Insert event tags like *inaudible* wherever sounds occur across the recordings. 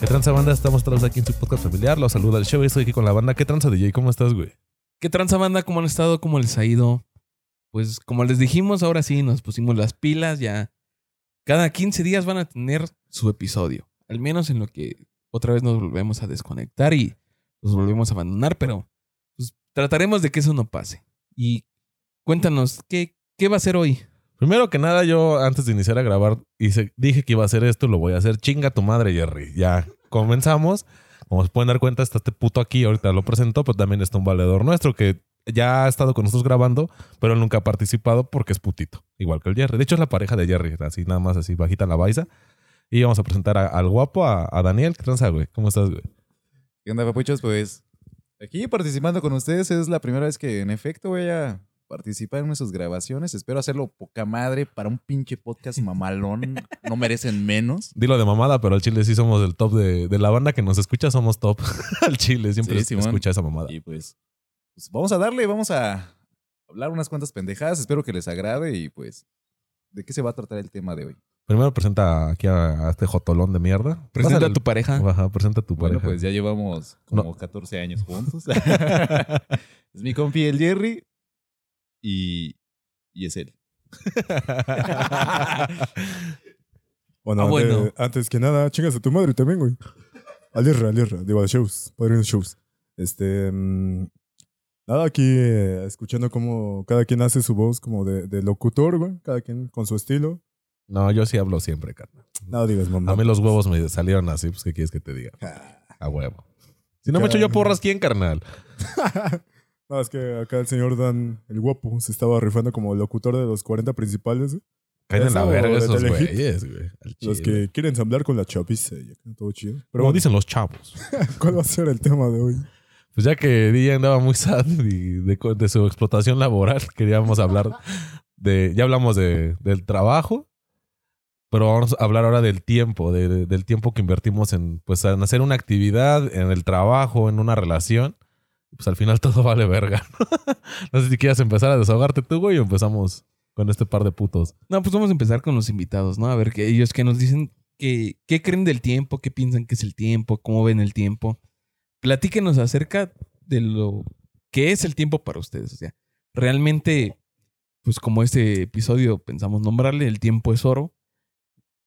¿Qué tranza banda? Estamos todos aquí en su podcast familiar. Los saluda el show. Estoy aquí con la banda. ¿Qué tranza DJ? ¿Cómo estás, güey? ¿Qué tranza banda? ¿Cómo han estado? ¿Cómo les ha ido? Pues como les dijimos, ahora sí nos pusimos las pilas. Ya cada 15 días van a tener su episodio. Al menos en lo que otra vez nos volvemos a desconectar y nos volvemos a abandonar. Pero trataremos de que eso no pase. Y cuéntanos, ¿qué, qué va a ser hoy? Primero que nada, yo antes de iniciar a grabar hice- dije que iba a hacer esto, lo voy a hacer. Chinga tu madre, Jerry. Ya comenzamos. Como se pueden dar cuenta, está este puto aquí. Ahorita lo presento, pero también está un valedor nuestro que ya ha estado con nosotros grabando, pero él nunca ha participado porque es putito. Igual que el Jerry. De hecho, es la pareja de Jerry. Así nada más, así bajita la baisa. Y vamos a presentar a- al guapo, a, a Daniel. ¿Qué tranza, güey? ¿Cómo estás, güey? ¿Qué onda, papuchos? Pues aquí participando con ustedes es la primera vez que en efecto voy a participar en sus grabaciones. Espero hacerlo poca madre para un pinche podcast *laughs* mamalón. No merecen menos. Dilo de mamada, pero al chile sí somos el top de, de la banda que nos escucha, somos top. *laughs* al chile siempre Sí, escucha esa mamada. Y pues, pues vamos a darle, vamos a hablar unas cuantas pendejadas. Espero que les agrade y pues, ¿de qué se va a tratar el tema de hoy? Primero presenta aquí a, a este jotolón de mierda. Presenta Pásale a tu pareja. Ajá, presenta a tu Bueno, pareja. pues ya llevamos como 14 años juntos. *laughs* *laughs* es mi compi el Jerry y, y es él. *laughs* Bueno, Ah, ante- bueno. antes que nada, chingas a tu madre también, güey. Alierra, Alierra, Bad Shows, Padrino Shows. Este. mm, nada, aquí eh, escuchando cómo cada quien hace su voz como de, de locutor, güey. Cada quien con su estilo. No, yo sí hablo siempre, carnal. Nada digas, mamá. A mí los huevos me salieron así, pues ¿qué quieres que te diga? A huevo. Si no me echo yo porras, ¿quién, carnal? *laughs* No, es que acá el señor Dan, el guapo, se estaba rifando como locutor de los 40 principales. Caen en la verga esos güeyes, güey. Los que quieren ensamblar con la chapiza y acá todo chido. Pero bueno, dicen los chavos. *laughs* ¿cuál va a ser el tema de hoy? Pues ya que DJ andaba muy sad y de, de su explotación laboral, *laughs* queríamos hablar de. Ya hablamos de, del trabajo, pero vamos a hablar ahora del tiempo, de- de- del tiempo que invertimos en, pues, en hacer una actividad, en el trabajo, en una relación. Pues al final *laughs* todo vale verga. *laughs* no sé si quieras empezar a desahogarte tú, güey, o empezamos con este par de putos. No, pues vamos a empezar con los invitados, ¿no? A ver que ellos que nos dicen que, qué creen del tiempo, qué piensan que es el tiempo, cómo ven el tiempo. Platíquenos acerca de lo que es el tiempo para ustedes. O sea, realmente, pues como este episodio pensamos nombrarle, el tiempo es oro.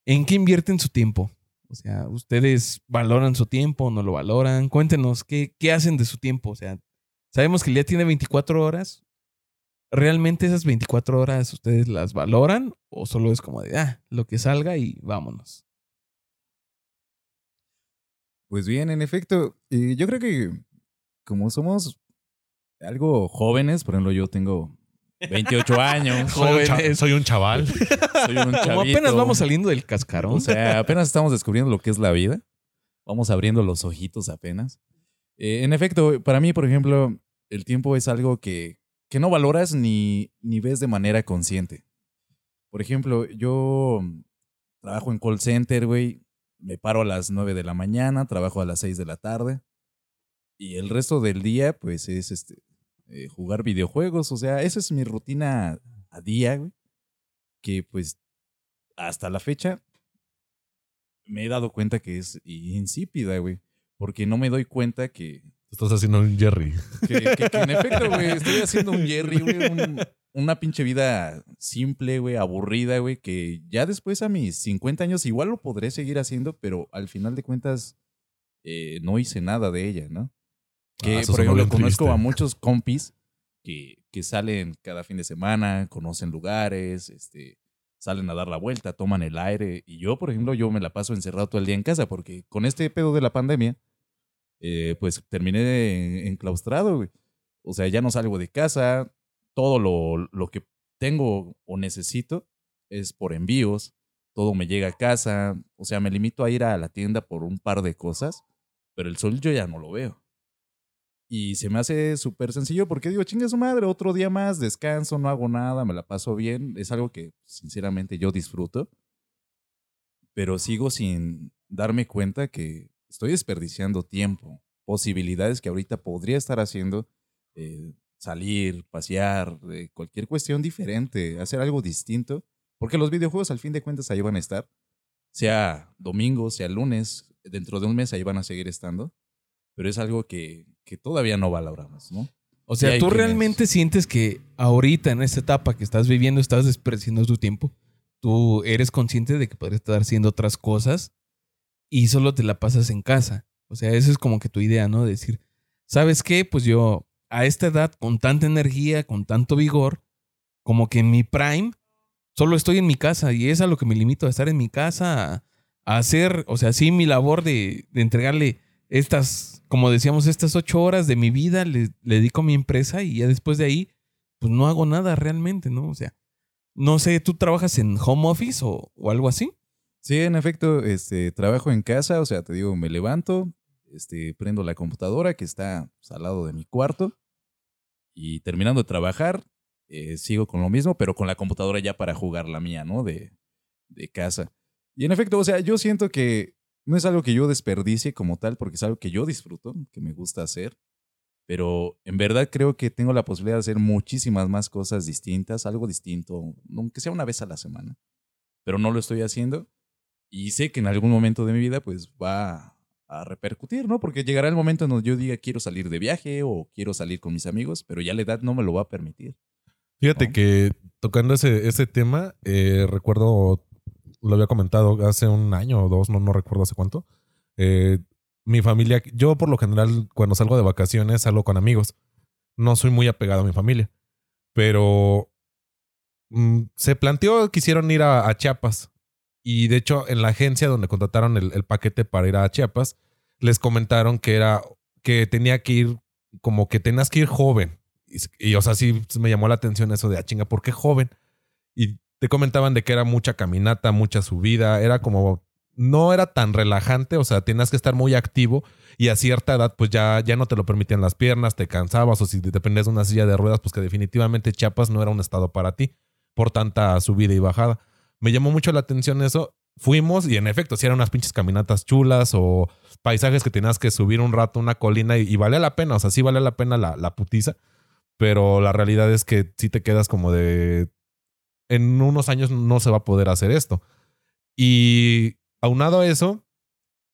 ¿En qué invierten su tiempo? O sea, ¿ustedes valoran su tiempo o no lo valoran? Cuéntenos, ¿qué, qué hacen de su tiempo? O sea, sabemos que el día tiene 24 horas. ¿Realmente esas 24 horas ustedes las valoran o solo es como de, ah, lo que salga y vámonos? Pues bien, en efecto, eh, yo creo que como somos algo jóvenes, por ejemplo, yo tengo 28 años, Soy un, cha- Jóvenes. soy un chaval. *laughs* soy un Como apenas vamos saliendo del cascarón. O sea, apenas estamos descubriendo lo que es la vida. Vamos abriendo los ojitos apenas. Eh, en efecto, para mí, por ejemplo, el tiempo es algo que, que no valoras ni, ni ves de manera consciente. Por ejemplo, yo trabajo en call center, güey. Me paro a las 9 de la mañana, trabajo a las 6 de la tarde. Y el resto del día, pues, es este, eh, jugar videojuegos. O sea, esa es mi rutina a día, güey. Que, pues, hasta la fecha me he dado cuenta que es insípida, güey. Porque no me doy cuenta que, Estás haciendo un Jerry. que, que- que en efecto, güey, *laughs* estoy haciendo un Jerry, güey, un- una pinche vida simple, güey, aburrida, güey, que ya después a mis 50 años igual lo podré seguir haciendo, pero al final de cuentas eh, no hice nada de ella, ¿no? Que, Ah, por ejemplo, conozco a muchos compis que, que salen cada fin de semana, conocen lugares, este, salen a dar la vuelta, toman el aire. Y yo, por ejemplo, yo me la paso encerrado todo el día en casa porque con este pedo de la pandemia, eh, pues terminé en- enclaustrado, güey. O sea, ya no salgo de casa, todo lo, lo que tengo o necesito es por envíos, todo me llega a casa, o sea, me limito a ir a la tienda por un par de cosas, pero el sol yo ya no lo veo. Y se me hace súper sencillo porque digo, chinga su madre, otro día más, descanso, no hago nada, me la paso bien. Es algo que sinceramente yo disfruto. Pero sigo sin darme cuenta que estoy desperdiciando tiempo, posibilidades que ahorita podría estar haciendo eh, salir, pasear, de cualquier cuestión diferente, hacer algo distinto, porque los videojuegos al fin de cuentas ahí van a estar, sea domingo, sea lunes, dentro de un mes ahí van a seguir estando, pero es algo que, que todavía no valoramos, ¿no? O sea, ¿tú realmente sientes que ahorita en esta etapa que estás viviendo estás desperdiciando tu tiempo? Tú eres consciente de que podrías estar haciendo otras cosas y solo te la pasas en casa. O sea, esa es como que tu idea, ¿no? Decir, ¿sabes qué? Pues yo a esta edad, con tanta energía, con tanto vigor, como que en mi prime, solo estoy en mi casa y es a lo que me limito, a estar en mi casa, a, a hacer, o sea, sí, mi labor de, de entregarle estas, como decíamos, estas ocho horas de mi vida le, dedico a mi empresa y ya después de ahí, pues no hago nada realmente, ¿no? O sea, no sé, ¿tú trabajas en home office o, o algo así? Sí, en efecto, este, trabajo en casa, o sea, te digo, me levanto, este, prendo la computadora que está pues, al lado de mi cuarto y terminando de trabajar, eh, sigo con lo mismo, pero con la computadora ya para jugar la mía, ¿no? De, de casa. Y en efecto, o sea, yo siento que no es algo que yo desperdicie como tal, porque es algo que yo disfruto, que me gusta hacer, pero en verdad creo que tengo la posibilidad de hacer muchísimas más cosas distintas, algo distinto, aunque sea una vez a la semana, pero no lo estoy haciendo y sé que en algún momento de mi vida pues va a repercutir, ¿no? Porque llegará el momento en donde yo diga quiero salir de viaje o quiero salir con mis amigos, pero ya la edad no me lo va a permitir. Fíjate ¿no? que tocando ese, ese tema, eh, recuerdo, lo había comentado hace un año o dos, no, no recuerdo hace cuánto. eh, mi familia, yo por lo general cuando salgo de vacaciones salgo con amigos. No soy muy apegado a mi familia, pero mm, se planteó, quisieron ir a, Chiapas. Y de hecho, en la agencia donde contrataron el, el paquete para ir a Chiapas, les comentaron que era que tenía que ir, como que tenías que ir joven. Y, y, o sea, sí me llamó la atención eso de, ah, chinga, ¿por qué joven? Y te comentaban de que era mucha caminata, mucha subida, era como, no era tan relajante, o sea, tenías que estar muy activo y a cierta edad pues ya, ya no te lo permitían las piernas, te cansabas o si dependías de una silla de ruedas, pues que definitivamente Chiapas no era un estado para ti por tanta subida y bajada. Me llamó mucho la atención eso. Fuimos y en efecto, si eran unas pinches caminatas chulas o paisajes que tenías que subir un rato una colina y, valía la pena, o sea, sí valía la pena la, la putiza, pero la realidad es que sí te quedas como de, en unos años no se va a poder hacer esto. Y aunado a eso,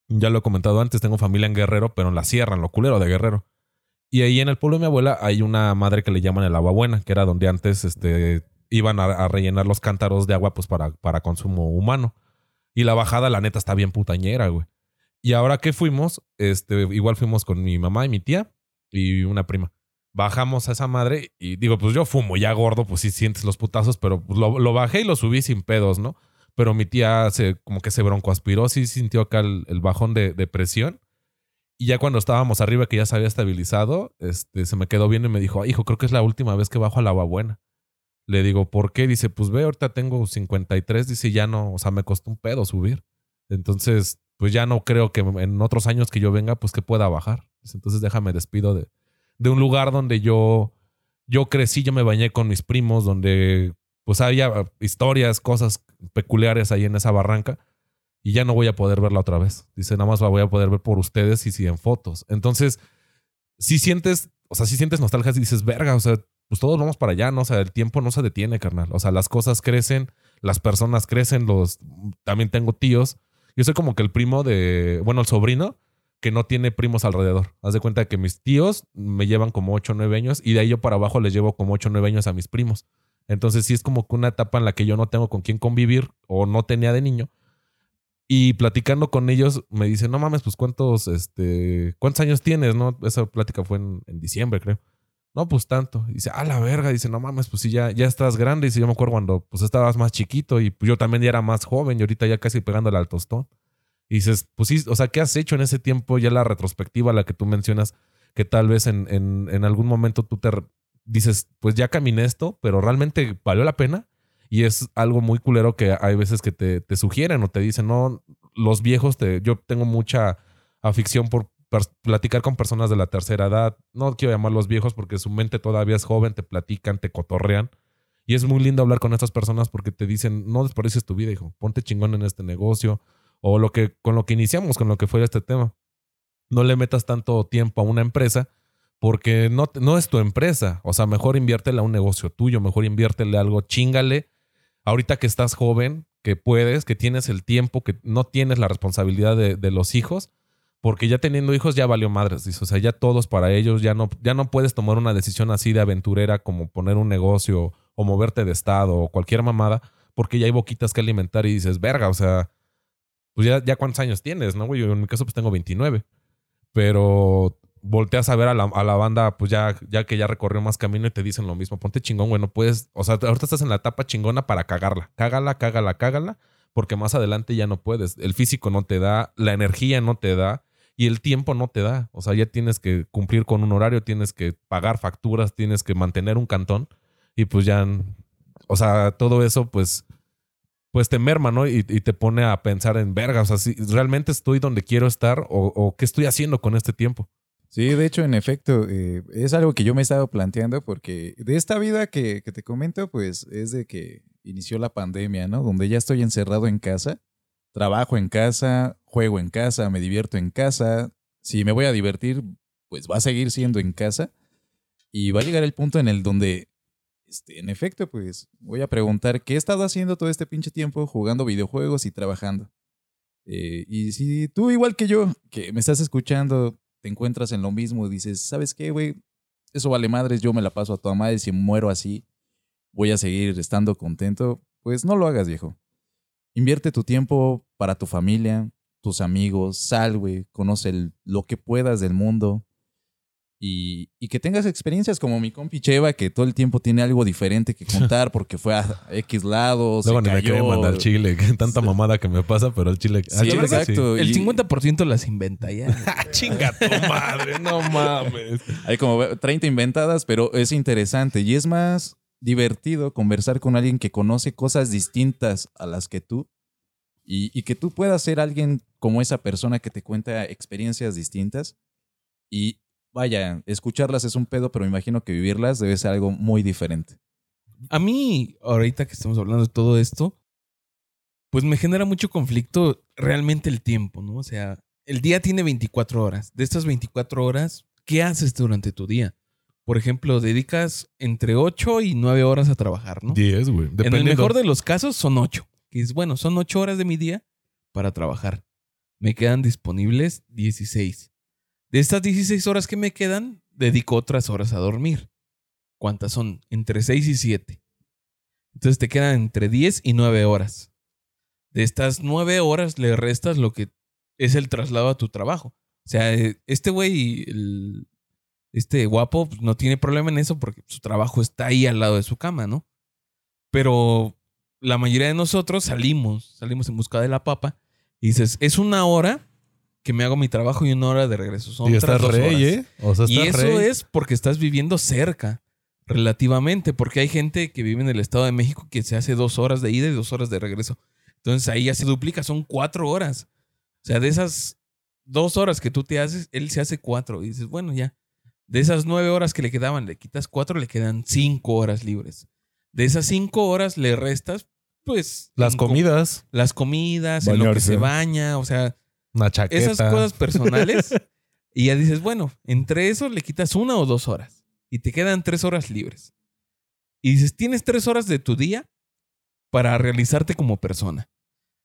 ya lo he comentado antes, tengo familia en Guerrero, pero en la sierra, en lo culero de Guerrero. Y ahí en el pueblo de mi abuela hay una madre que le llaman el agua buena, que era donde antes este, iban a, rellenar los cántaros de agua pues para, para consumo humano. Y la bajada, la neta, está bien putañera, güey. Y ahora que fuimos, este, igual fuimos con mi mamá y mi tía y una prima. Bajamos a esa madre y digo, pues yo fumo ya gordo, pues sí sientes los putazos, pero pues, lo, bajé y lo subí sin pedos, ¿no? Pero mi tía se, como que se broncoaspiró, sí sintió acá el, bajón de, presión. Y ya cuando estábamos arriba, que ya se había estabilizado, este, se me quedó bien y me dijo, hijo, creo que es la última vez que bajo a la agua buena. Le digo, ¿por qué? Dice, pues ve, ahorita tengo 53, dice, ya no, o sea, me costó un pedo subir. Entonces, pues ya no creo que en otros años que yo venga, pues que pueda bajar. Entonces déjame despido de, de un lugar donde yo, yo crecí, yo me bañé con mis primos, donde pues había historias, cosas peculiares ahí en esa barranca y ya no voy a poder verla otra vez. Dice, nada más la voy a poder ver por ustedes y si en fotos. Entonces, si sientes, o sea, si sientes nostalgia dices, verga, o sea, pues todos vamos para allá, ¿no? O sea, el tiempo no se detiene, carnal. O sea, las cosas crecen, las personas crecen, los también tengo tíos. Yo soy como que el primo de, bueno, el sobrino que no tiene primos alrededor. Haz de cuenta que mis tíos me llevan como 8 o 9 años y de ahí yo para abajo les llevo como 8 o 9 años a mis primos. Entonces sí es como que una etapa en la que yo no tengo con quién convivir o no tenía de niño. Y platicando con ellos me dicen, no mames, pues cuántos, este, cuántos años tienes, ¿no? Esa plática fue en, diciembre, creo. No, pues tanto. Y dice, a la verga. Dice, no mames, pues sí, ya, ya estás grande. Dice, yo me acuerdo cuando pues estabas más chiquito y pues, yo también ya era más joven y ahorita ya casi pegándole al tostón. Y dices, pues sí, o sea, ¿qué has hecho en ese tiempo? Ya la retrospectiva, la que tú mencionas, que tal vez en, en, algún momento tú te dices, pues ya caminé esto, pero realmente valió la pena. Y es algo muy culero que hay veces que te, te sugieren o te dicen, no, los viejos, te, yo tengo mucha afición por platicar con personas de la tercera edad. No quiero llamarlos viejos porque su mente todavía es joven, te platican, te cotorrean. Y es muy lindo hablar con estas personas porque te dicen, no desperdicies tu vida, hijo, ponte chingón en este negocio. O lo que, con lo que iniciamos, con lo que fue este tema. No le metas tanto tiempo a una empresa porque no, no es tu empresa. O sea, mejor inviértele a un negocio tuyo, mejor inviértele algo, chingale. Ahorita que estás joven, que puedes, que tienes el tiempo, que no tienes la responsabilidad de, de los hijos, porque ya teniendo hijos ya valió madres. O sea, ya todos para ellos, ya no, ya no puedes tomar una decisión así de aventurera como poner un negocio o moverte de estado o cualquier mamada, porque ya hay boquitas que alimentar y dices, verga, o sea, pues ya, ya cuántos años tienes, ¿no, güey? Yo en mi caso pues tengo 29, pero volteas a ver a la, a la banda, pues ya, ya que ya recorrió más camino y te dicen lo mismo, ponte chingón, güey, no puedes, o sea, ahorita estás en la etapa chingona para cagarla, cágala, cágala, cágala, porque más adelante ya no puedes, el físico no te da, la energía no te da y el tiempo no te da, o sea, ya tienes que cumplir con un horario, tienes que pagar facturas, tienes que mantener un cantón y pues ya, o sea, todo eso pues pues te merma, ¿no? Y, te pone a pensar en verga, o sea, si realmente estoy donde quiero estar o, o qué estoy haciendo con este tiempo. Sí, de hecho, en efecto, eh, es algo que yo me he estado planteando porque de esta vida que, que te comento, pues es de que inició la pandemia, ¿no? Donde ya estoy encerrado en casa, trabajo en casa, juego en casa, me divierto en casa. Si me voy a divertir, pues va a seguir siendo en casa. Y va a llegar el punto en el donde, este, en efecto, pues voy a preguntar qué he estado haciendo todo este pinche tiempo jugando videojuegos y trabajando. Eh, y si tú, igual que yo, que me estás escuchando, te encuentras en lo mismo y dices, ¿sabes qué, güey? Eso vale madres, yo me la paso a toda madre, si muero así, voy a seguir estando contento. Pues no lo hagas, viejo. Invierte tu tiempo para tu familia, tus amigos, sal, güey, conoce lo que puedas del mundo. Y, y que tengas experiencias como mi compi Cheva, que todo el tiempo tiene algo diferente que *laughs* contar porque fue a X lados. Luego ni me quieren mandar al chile, *laughs* tanta mamada que me pasa, pero el chile. al Sí, chile exacto. El Y- 50% las inventa ya. *laughs* Ah, chinga tu madre, no mames. Hay como 30 inventadas, pero es interesante y es más divertido conversar con alguien que conoce cosas distintas a las que tú y, y que tú puedas ser alguien como esa persona que te cuenta experiencias distintas y vaya, escucharlas es un pedo, pero me imagino que vivirlas debe ser algo muy diferente. A mí, ahorita que estamos hablando de todo esto, pues me genera mucho conflicto realmente el tiempo, ¿no? O sea, el día tiene 24 horas. De estas 24 horas, ¿qué haces durante tu día? Por ejemplo, dedicas entre 8 y 9 horas a trabajar, ¿no? 10, güey. En el mejor de los casos son 8. Que es bueno, son 8 horas de mi día para trabajar. Me quedan disponibles 16. De estas 16 horas que me quedan, dedico otras horas a dormir. ¿Cuántas son? Entre 6 y 7. Entonces te quedan entre 10 y 9 horas. De estas 9 horas le restas lo que es el traslado a tu trabajo. O sea, eh, este güey, este guapo, pues, no tiene problema en eso porque su trabajo está ahí al lado de su cama, ¿no? Pero la mayoría de nosotros salimos, salimos en busca de la papa y dices, es una hora que me hago mi trabajo y una hora de regreso. Son y estás dos rey, horas. ¿eh? O sea, Y estás eso rey. es porque estás viviendo cerca, relativamente, porque hay gente que vive en el Estado de México que se hace dos horas de ida y dos horas de regreso. Entonces ahí ya se duplica, son cuatro horas. O sea, de esas dos horas que tú te haces, él se hace cuatro. Y dices, bueno, ya. De esas nueve horas que le quedaban, le quitas cuatro, le quedan cinco horas libres. De esas cinco horas le restas, pues... Las comidas, Las comidas, en lo que se baña, o sea, una chaqueta. esas cosas personales. *laughs* y ya dices, bueno, entre eso le quitas una o dos horas. Y te quedan tres horas libres. Y dices, tienes tres horas de tu día para realizarte como persona.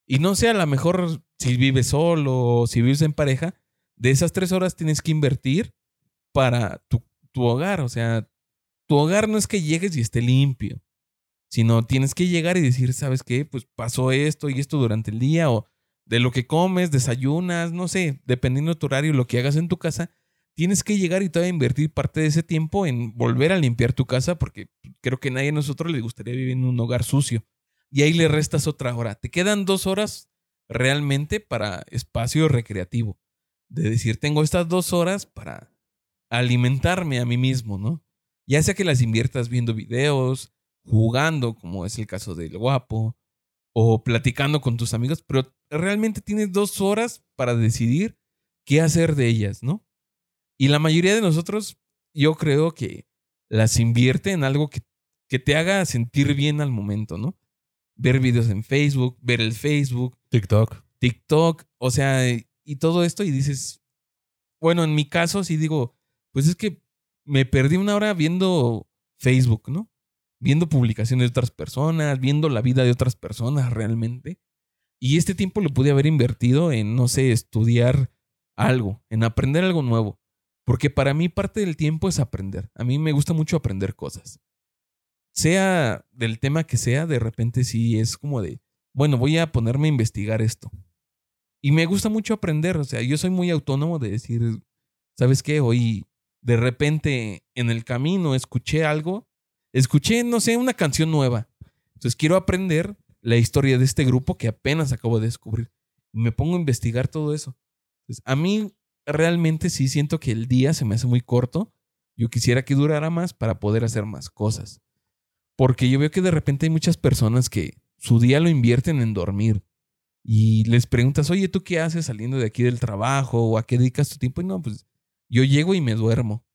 Y no sea a lo mejor si vives solo o si vives en pareja, de esas tres horas tienes que invertir para tu, tu hogar. O sea, tu hogar no es que llegues y esté limpio, sino tienes que llegar y decir, ¿sabes qué? Pues pasó esto y esto durante el día o de lo que comes, desayunas, no sé, dependiendo de tu horario, lo que hagas en tu casa, tienes que llegar y todavía invertir parte de ese tiempo en volver a limpiar tu casa porque creo que a nadie de nosotros le gustaría vivir en un hogar sucio. Y ahí le restas otra hora. Te quedan dos horas realmente para espacio recreativo. De decir, tengo estas dos horas para alimentarme a mí mismo, ¿no? Ya sea que las inviertas viendo videos, jugando, como es el caso del guapo, o platicando con tus amigos, pero realmente tienes dos horas para decidir qué hacer de ellas, ¿no? Y la mayoría de nosotros, yo creo que las invierte en algo que, que te haga sentir bien al momento, ¿no? Ver videos en Facebook, ver el Facebook, TikTok. TikTok, o sea, y todo esto y dices, bueno, en mi caso sí digo, pues es que me perdí una hora viendo Facebook, ¿no? Viendo publicaciones de otras personas, viendo la vida de otras personas realmente. Y este tiempo lo pude haber invertido en, no sé, estudiar algo, en aprender algo nuevo. Porque para mí parte del tiempo es aprender. A mí me gusta mucho aprender cosas. Sea del tema que sea, de repente sí es como de, bueno, voy a ponerme a investigar esto. Y me gusta mucho aprender. O sea, yo soy muy autónomo de decir, ¿sabes qué? Hoy de repente en el camino escuché algo. Escuché, no sé, una canción nueva. Entonces quiero aprender la historia de este grupo que apenas acabo de descubrir. Me pongo a investigar todo eso. A mí realmente sí siento que el día se me hace muy corto. Yo quisiera que durara más para poder hacer más cosas. Porque yo veo que de repente hay muchas personas que su día lo invierten en dormir. Y les preguntas, oye, ¿tú qué haces saliendo de aquí del trabajo? ¿O a qué dedicas tu tiempo? Y no, pues yo llego y me duermo.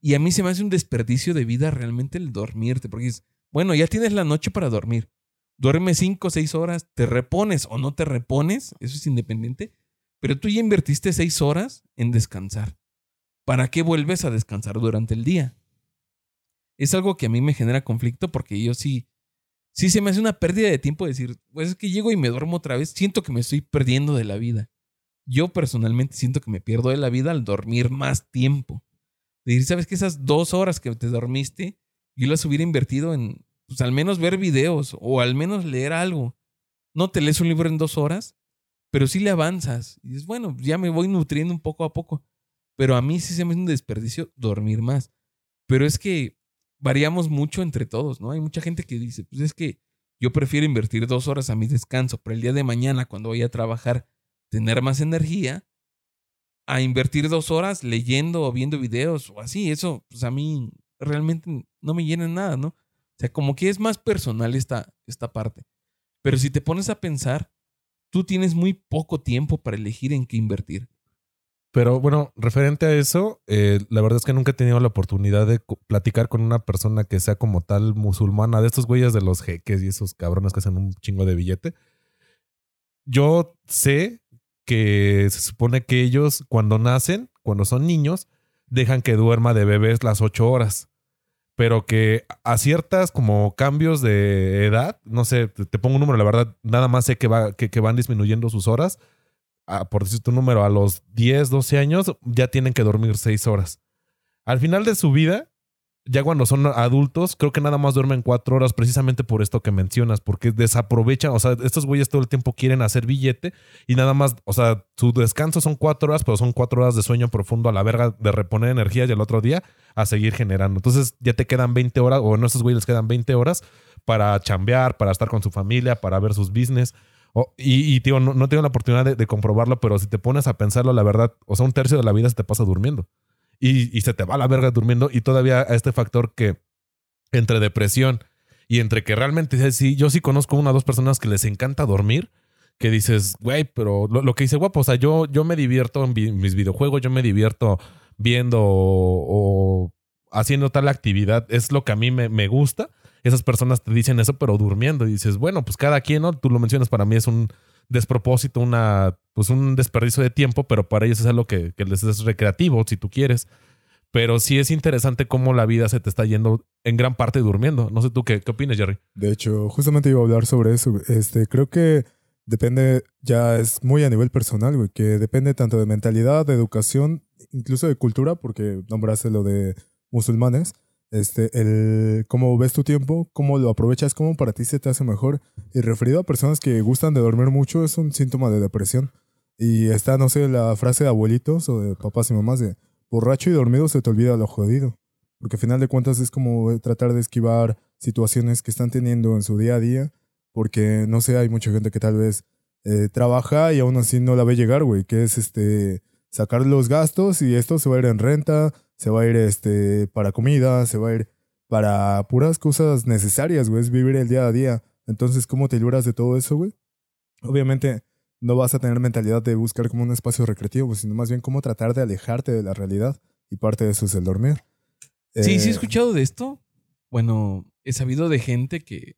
Y a mí se me hace un desperdicio de vida realmente el dormirte. Porque es, bueno, ya tienes la noche para dormir. Duerme cinco o seis horas, te repones o no te repones, eso es independiente. Pero tú ya invertiste seis horas en descansar. ¿Para qué vuelves a descansar durante el día? Es algo que a mí me genera conflicto porque yo sí, sí se me hace una pérdida de tiempo decir, pues es que llego y me duermo otra vez, siento que me estoy perdiendo de la vida. Yo personalmente siento que me pierdo de la vida al dormir más tiempo. Decir, ¿sabes que esas dos horas que te dormiste, yo las hubiera invertido en, pues al menos ver videos o al menos leer algo? No te lees un libro en dos horas, pero sí le avanzas. Y dices, bueno, ya me voy nutriendo un poco a poco. Pero a mí sí se me hace un desperdicio dormir más. Pero es que variamos mucho entre todos, ¿no? Hay mucha gente que dice, pues es que yo prefiero invertir dos horas a mi descanso, pero el día de mañana, cuando voy a trabajar, tener más energía, a invertir dos horas leyendo o viendo videos o así. Eso, pues a mí realmente no me llena nada, ¿no? O sea, como que es más personal esta, esta parte. Pero si te pones a pensar, tú tienes muy poco tiempo para elegir en qué invertir. Pero bueno, referente a eso, eh, la verdad es que nunca he tenido la oportunidad de platicar con una persona que sea como tal musulmana, de estos güeyes de los jeques y esos cabrones que hacen un chingo de billete. Yo sé que se supone que ellos cuando nacen, cuando son niños, dejan que duerma de bebés las ocho horas. Pero que a ciertas como cambios de edad, no sé, te, pongo un número, la verdad, nada más sé que, que, van disminuyendo sus horas a- por decir tu número, a los 10, 12 años, ya tienen que dormir 6 horas. Al final de su vida, ya cuando son adultos, creo que nada más duermen 4 horas precisamente por esto que mencionas, porque desaprovechan, o sea, estos güeyes todo el tiempo quieren hacer billete y nada más, o sea, su descanso son 4 horas, pero son 4 horas de sueño profundo a la verga de reponer energía y el otro día a seguir generando. Entonces ya te quedan 20 horas, o no, estos güeyes les quedan 20 horas para chambear, para estar con su familia, para ver sus business. Y, tío, no, no tengo la oportunidad de, de comprobarlo, pero si te pones a pensarlo, la verdad, o sea, un tercio de la vida se te pasa durmiendo. Y, se te va la verga durmiendo. Y todavía a este factor que entre depresión y entre que realmente sí, yo sí conozco una o dos personas que les encanta dormir, que dices, güey, pero lo, que dice guapo, o sea, yo, yo me divierto en mis videojuegos, yo me divierto viendo o, o haciendo tal actividad, es lo que a mí me, me gusta. Esas personas te dicen eso, pero durmiendo. Y dices, bueno, pues cada quien, ¿no? Tú lo mencionas, para mí es un despropósito, una, pues un desperdicio de tiempo, pero para ellos es algo que, que les es recreativo, si tú quieres. Pero sí es interesante cómo la vida se te está yendo en gran parte durmiendo. No sé tú qué, qué opinas, Jerry. De hecho, justamente iba a hablar sobre eso. Este, creo que depende, ya es muy a nivel personal, güey, que depende tanto de mentalidad, de educación, incluso de cultura, porque nombraste lo de musulmanes. Este, el cómo ves tu tiempo, cómo lo aprovechas, cómo para ti se te hace mejor. Y referido a personas que gustan de dormir mucho, es un síntoma de depresión. Y está, no sé, la frase de abuelitos o de papás y mamás de borracho y dormido se te olvida lo jodido. Porque al final de cuentas es como tratar de esquivar situaciones que están teniendo en su día a día. Porque, no sé, hay mucha gente que tal vez eh, trabaja y aún así no la ve llegar, güey. Que es este sacar los gastos y esto se va a ir en renta, se va a ir este, para comida, se va a ir para puras cosas necesarias, güey. Es vivir el día a día. Entonces, ¿cómo te libras de todo eso, güey? Obviamente no vas a tener mentalidad de buscar como un espacio recreativo, sino más bien cómo tratar de alejarte de la realidad. Y parte de eso es el dormir. Sí, sí he Eh, escuchado de esto. Bueno, he sabido de gente que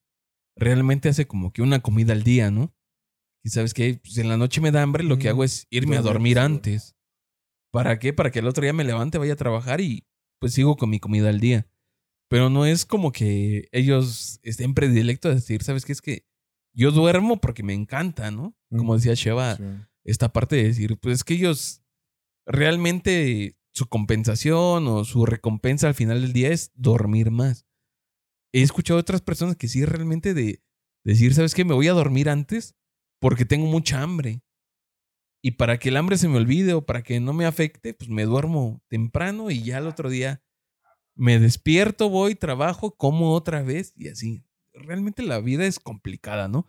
realmente hace como que una comida al día, ¿no? Y sabes que pues en la noche me da hambre, lo que hago es irme a dormir, antes. ¿Para qué? Para que el otro día me levante, vaya a trabajar y pues sigo con mi comida al día. Pero no es como que ellos estén predilectos a decir, ¿sabes qué? Es que yo duermo porque me encanta, ¿no? Como decía Sheva, Sí. esta parte de decir, pues es que ellos realmente su compensación o su recompensa al final del día es dormir más. He escuchado a otras personas que sí realmente de decir, ¿sabes qué? Me voy a dormir antes porque tengo mucha hambre. Y para que el hambre se me olvide o para que no me afecte, pues me duermo temprano y ya el otro día me despierto, voy, trabajo, como otra vez y así. Realmente la vida es complicada, ¿no?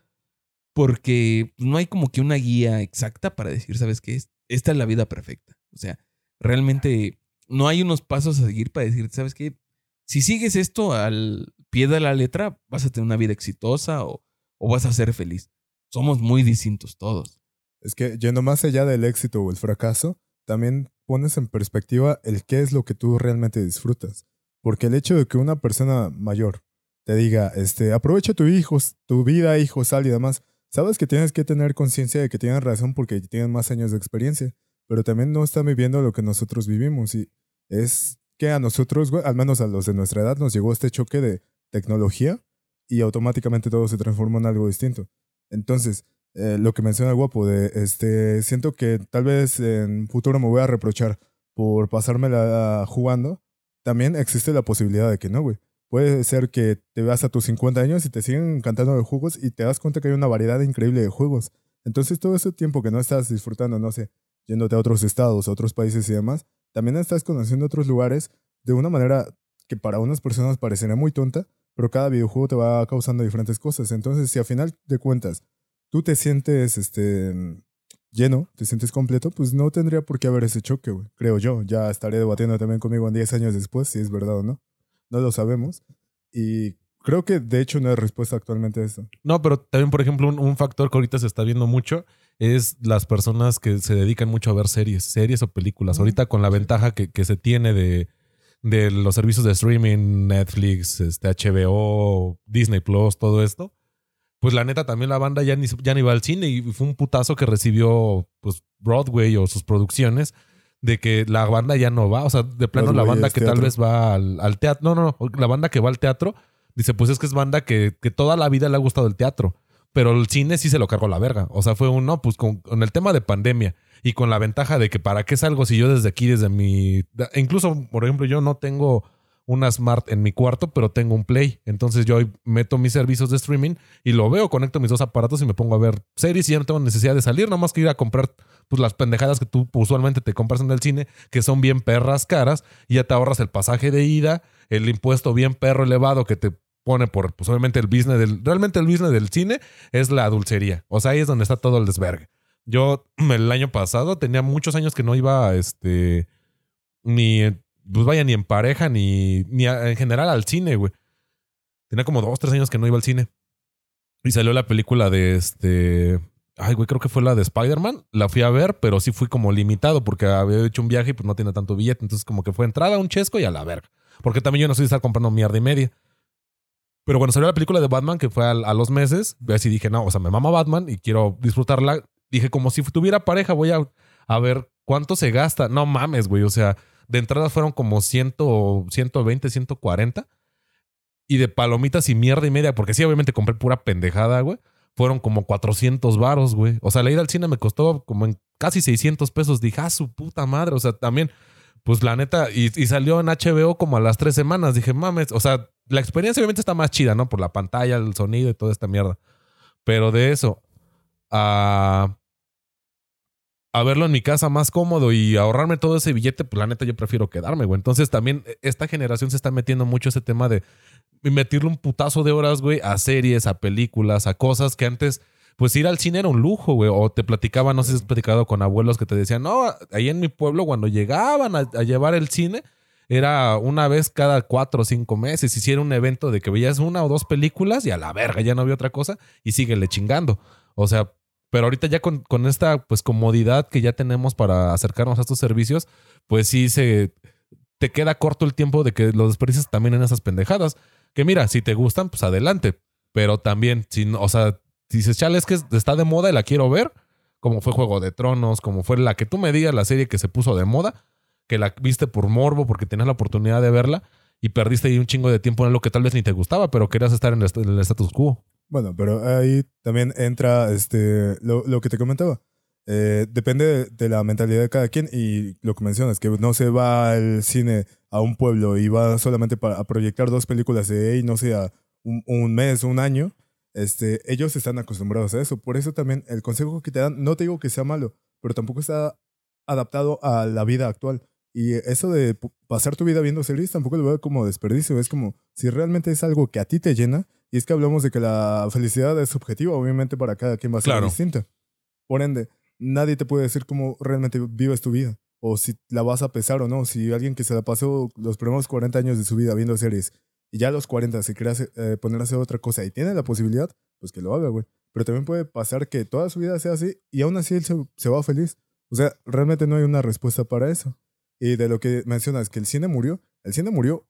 Porque no hay como que una guía exacta para decir, ¿sabes qué? Esta es la vida perfecta. O sea, realmente no hay unos pasos a seguir para decir, ¿sabes qué? Si sigues esto al pie de la letra, vas a tener una vida exitosa o, o vas a ser feliz. Somos muy distintos todos. Es que yendo más allá del éxito o el fracaso, también pones en perspectiva el qué es lo que tú realmente disfrutas. Porque el hecho de que una persona mayor te diga, este, aprovecha tu hijo, tu vida, hijo, sal y demás, sabes que tienes que tener conciencia de que tienen razón porque tienen más años de experiencia, pero también no están viviendo lo que nosotros vivimos y es que a nosotros, al menos a los de nuestra edad, nos llegó este choque de tecnología y automáticamente todo se transforma en algo distinto. Entonces, eh, lo que menciona el guapo, de este, siento que tal vez en futuro me voy a reprochar por pasármela jugando. También existe la posibilidad de que no, güey. Puede ser que te veas a tus 50 años y te siguen encantando de juegos y te das cuenta que hay una variedad increíble de juegos. Entonces, todo ese tiempo que no estás disfrutando, no sé, yéndote a otros estados, a otros países y demás, también estás conociendo otros lugares de una manera que para unas personas parecería muy tonta, pero cada videojuego te va causando diferentes cosas. Entonces, si a final de cuentas tú te sientes este, lleno, te sientes completo, pues no tendría por qué haber ese choque, güey. Creo yo. Ya estaré debatiendo también conmigo en 10 años después si es verdad o no. No lo sabemos. Y creo que de hecho no hay respuesta actualmente a eso. No, pero también, por ejemplo, un, un factor que ahorita se está viendo mucho es las personas que se dedican mucho a ver series, series o películas. Ahorita con la ventaja que, que se tiene de, de los servicios de streaming, Netflix, este, HBO, Disney Plus, todo esto, pues la neta también la banda ya ni, ya ni va al cine y fue un putazo que recibió pues Broadway o sus producciones de que la banda ya no va. O sea, de plano la banda que tal vez va al, al teatro. No, no, no. La banda que va al teatro dice, pues es que es banda que, que toda la vida le ha gustado el teatro. Pero el cine sí se lo cargó la verga. O sea, fue un no, pues con, con el tema de pandemia y con la ventaja de que para qué salgo si yo desde aquí, desde mi. Incluso, por ejemplo, yo no tengo una Smart en mi cuarto, pero tengo un Play. Entonces yo meto mis servicios de streaming y lo veo, conecto mis dos aparatos y me pongo a ver series y ya no tengo necesidad de salir, nomás que ir a comprar pues las pendejadas que tú usualmente te compras en el cine, que son bien perras caras, y ya te ahorras el pasaje de ida, el impuesto bien perro elevado que te pone por, pues obviamente el business del, realmente el business del cine es la dulcería. O sea, ahí es donde está todo el desvergue. Yo el año pasado tenía muchos años que no iba, este, ni, pues vaya, ni en pareja, ni, ni en general al cine, güey. Tenía como dos, tres años que no iba al cine. Y salió la película de este. Ay, güey, creo que fue la de Spider-Man. La fui a ver, pero sí fui como limitado porque había hecho un viaje y pues no tiene tanto billete. Entonces, como que fue entrada, un chesco y a la verga. Porque también yo no soy de estar comprando mierda y media. Pero cuando salió la película de Batman, que fue a, a los meses, así dije, no, o sea, me mama Batman y quiero disfrutarla. Dije, como si tuviera pareja, voy a, a ver cuánto se gasta. No mames, güey. O sea, de entrada fueron como 100, 120, 140. Y de palomitas y mierda y media, porque sí, obviamente compré pura pendejada, güey. Fueron como 400 varos, güey. O sea, la ida al cine me costó como en casi 600 pesos. Dije, ah, su puta madre. O sea, también, pues la neta, y, salió en HBO como a las tres semanas. Dije, mames, o sea, la experiencia obviamente está más chida, ¿no? Por la pantalla, el sonido y toda esta mierda. Pero de eso, a, a verlo en mi casa más cómodo y ahorrarme todo ese billete, pues la neta yo prefiero quedarme, güey. Entonces también eh, esta generación se está metiendo mucho ese tema de meterle un putazo de horas, güey, a series, a películas, a cosas que antes, pues ir al cine era un lujo, güey. O te platicaba, no sé si has platicado con abuelos que te decían, no, ahí en mi pueblo cuando llegaban a, a llevar el cine, era una vez cada cuatro o cinco meses. Hiciera un evento de que veías una o dos películas y a la verga ya no había otra cosa y síguele chingando. O sea, pero ahorita ya con, esta pues comodidad que ya tenemos para acercarnos a estos servicios, pues sí se te queda corto el tiempo de que los desperdices también en esas pendejadas. Que mira, si te gustan, pues adelante. Pero también, si o sea, dices, chale, es que está de moda y la quiero ver, como fue Juego de Tronos, como fue la que tú me digas, la serie que se puso de moda, que la viste por morbo, porque tenías la oportunidad de verla y perdiste ahí un chingo de tiempo en lo que tal vez ni te gustaba, pero querías estar en en el status quo. Bueno, pero ahí también entra este lo, lo que te comentaba. Eh, depende de, la mentalidad de cada quien y lo que mencionas, que no se va al cine a un pueblo y va solamente para a proyectar dos películas de ahí, no sé, a un, un mes, un año. Este, ellos están acostumbrados a eso. Por eso también el consejo que te dan, no te digo que sea malo, pero tampoco está adaptado a la vida actual. Y eso de pasar tu vida viendo series tampoco lo veo como desperdicio. Es como si realmente es algo que a ti te llena. Y es que hablamos de que la felicidad es subjetiva, obviamente para cada quien va a ser Claro. distinta. Por ende, nadie te puede decir cómo realmente vives tu vida. O si la vas a pesar o no. Si alguien que se la pasó los primeros 40 años de su vida viendo series y ya a los 40 se quiere hacer- eh, poner a hacer otra cosa y tiene la posibilidad, pues que lo haga, güey. Pero también puede pasar que toda su vida sea así y aún así él se, se va feliz. O sea, realmente no hay una respuesta para eso. Y de lo que mencionas, que el cine murió, el cine murió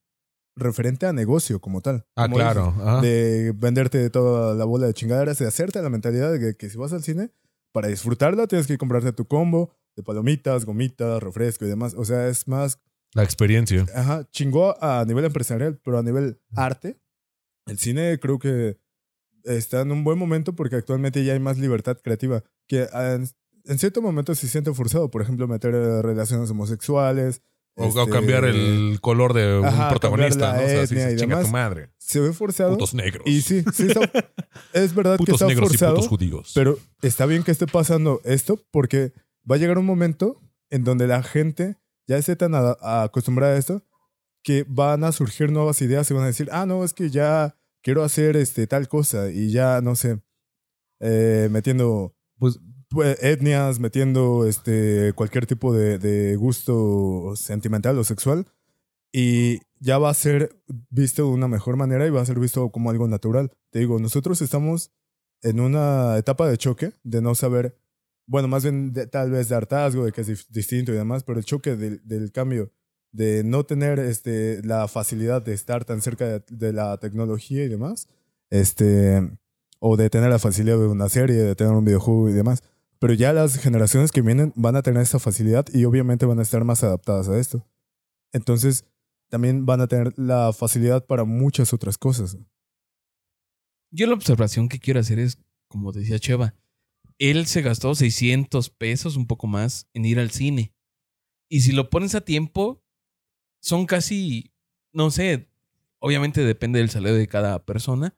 referente a negocio como tal. Ah, Como claro. dices, de venderte toda la bola de chingaderas, de hacerte la mentalidad de que, que si vas al cine, para disfrutarla tienes que comprarte tu combo de palomitas, gomitas, refresco y demás. O sea, es más La experiencia. Ajá, chingó a nivel empresarial, pero a nivel arte, el cine creo que está en un buen momento porque actualmente ya hay más libertad creativa. Que ah, en, cierto momento se siente forzado, por ejemplo, meter eh, relaciones homosexuales. O, o este, cambiar el color de un Ajá, protagonista, ¿no? O sea, sí, y chinga demás. tu madre. Se ve forzado. Putos negros. Y sí, sí está- *laughs* es verdad que putos está negros y forzado. putos judíos. Pero está bien que esté pasando esto porque va a llegar un momento en donde la gente ya esté tan a- acostumbrada a esto que van a surgir nuevas ideas y van a decir, ah, no, es que ya quiero hacer este, tal cosa y ya, no sé, eh, metiendo pues, etnias, metiendo este, cualquier tipo de, gusto sentimental o sexual y ya va a ser visto de una mejor manera y va a ser visto como algo natural. Te digo, nosotros estamos en una etapa de choque, de no saber, bueno, más bien tal vez de hartazgo, de que es distinto y demás, pero el choque del, del cambio, de no tener este, la facilidad de estar tan cerca de, de la tecnología y demás, este, o de tener la facilidad de una serie, de tener un videojuego y demás. Pero ya las generaciones que vienen van a tener esa facilidad y obviamente van a estar más adaptadas a esto. Entonces, también van a tener la facilidad para muchas otras cosas. Yo la observación que quiero hacer es, como decía Cheva, él se gastó 600 pesos, un poco más, en ir al cine. Y si lo pones a tiempo, son casi, no sé, obviamente depende del salario de cada persona,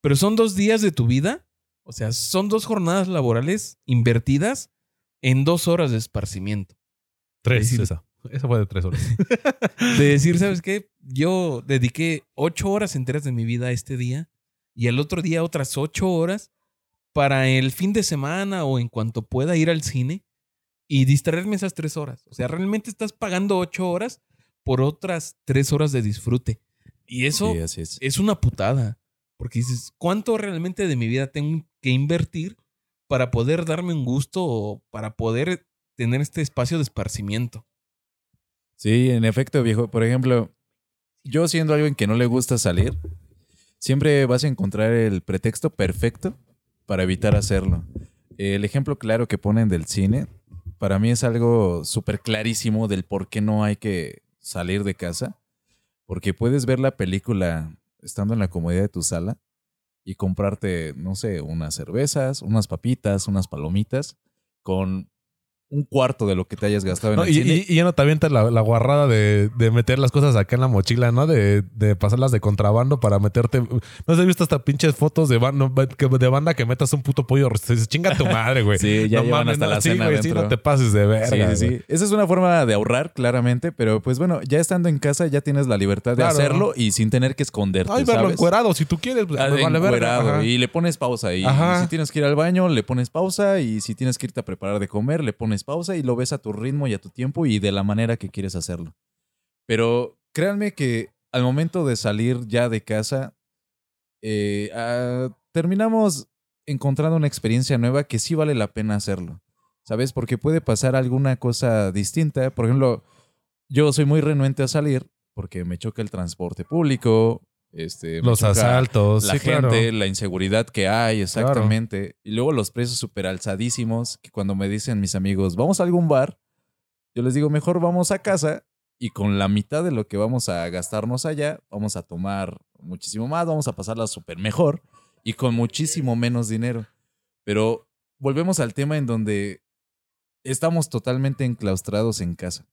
pero son dos días de tu vida, o sea, son dos jornadas laborales invertidas en dos horas de esparcimiento. Tres, decir- esa. Esa fue de tres horas. *laughs* De decir, ¿sabes qué? Yo dediqué ocho horas enteras de mi vida a este día y al otro día otras ocho horas para el fin de semana o en cuanto pueda ir al cine y distraerme esas tres horas. O sea, realmente estás pagando ocho horas por otras tres horas de disfrute. Y eso Sí, así es. es una putada. Porque dices, ¿cuánto realmente de mi vida tengo que invertir para poder darme un gusto o para poder tener este espacio de esparcimiento? Sí, en efecto, viejo. Por ejemplo, yo siendo alguien que no le gusta salir, siempre vas a encontrar el pretexto perfecto para evitar hacerlo. El ejemplo claro que ponen del cine, para mí es algo súper clarísimo del por qué no hay que salir de casa. Porque puedes ver la película estando en la comodidad de tu sala y comprarte, no sé, unas cervezas, unas papitas, unas palomitas, con un cuarto de lo que te hayas gastado en No, el y, cine. y- ya no te avientas la, la guarrada de, de meter las cosas acá en la mochila, ¿no? De, de pasarlas de contrabando para meterte. ¿No has visto hasta pinches fotos de, ban- no, que- de banda que metas un puto pollo? Dices, chinga tu madre, güey. *laughs* Sí, ya no llevan mames, hasta no, la sí, cena güey, sí, no te pases de verga. Sí, sí, sí. Esa es una forma de ahorrar, claramente, pero pues bueno, ya estando en casa ya tienes la libertad de Claro. hacerlo y sin tener que esconderte, Ay, verlo ¿sabes? encuerado, si tú quieres. Pues, Ah, vale verga. y le pones pausa. Y, y si tienes que ir al baño, le pones pausa. Y si tienes que irte a preparar de comer, le pones pausa y lo ves a tu ritmo y a tu tiempo y de la manera que quieres hacerlo. Pero créanme que al momento de salir ya de casa, eh, ah, terminamos encontrando una experiencia nueva que sí vale la pena hacerlo. ¿Sabes? Porque puede pasar alguna cosa distinta. Por ejemplo, yo soy muy renuente a salir porque me choca el transporte público. Este, Los asaltos. la sí, claro. gente, la inseguridad que hay, exactamente. Y luego los precios súper alzadísimos, que cuando me dicen mis amigos, vamos a algún bar, Yo les digo, mejor vamos a casa y con la mitad de lo que vamos a gastarnos allá, vamos a tomar muchísimo más, vamos a pasarla súper mejor y con muchísimo menos dinero. Pero volvemos al tema en donde estamos totalmente enclaustrados en casa,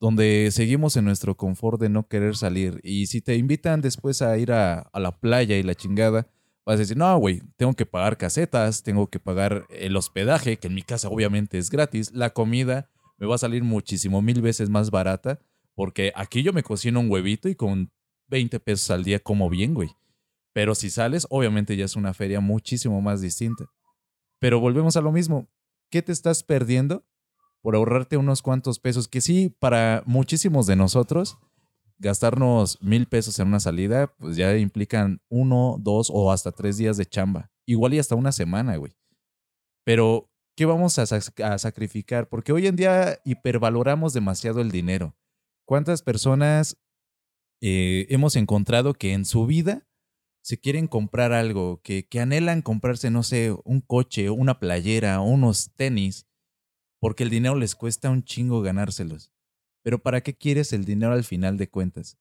donde seguimos en nuestro confort de no querer salir. Y si te invitan después a ir a, la playa y la chingada, vas a decir, no, güey, tengo que pagar casetas, tengo que pagar el hospedaje, que en mi casa obviamente es gratis, la comida me va a salir muchísimo mil veces más barata, porque aquí yo me cocino un huevito y con 20 pesos al día como bien, güey. Pero si sales, obviamente ya es una feria muchísimo más distinta. Pero volvemos a lo mismo. ¿Qué te estás perdiendo por ahorrarte unos cuantos pesos? Que sí, para muchísimos de nosotros, gastarnos mil pesos en una salida, pues ya implican uno, dos o hasta tres días de chamba. Igual y hasta una semana, güey. Pero, ¿qué vamos a, sac- a sacrificar? Porque hoy en día hipervaloramos demasiado el dinero. ¿Cuántas personas eh, hemos encontrado que en su vida se quieren comprar algo, que, que anhelan comprarse, no sé, un coche, una playera, unos tenis, porque el dinero les cuesta un chingo ganárselos. Pero ¿para qué quieres el dinero al final de cuentas?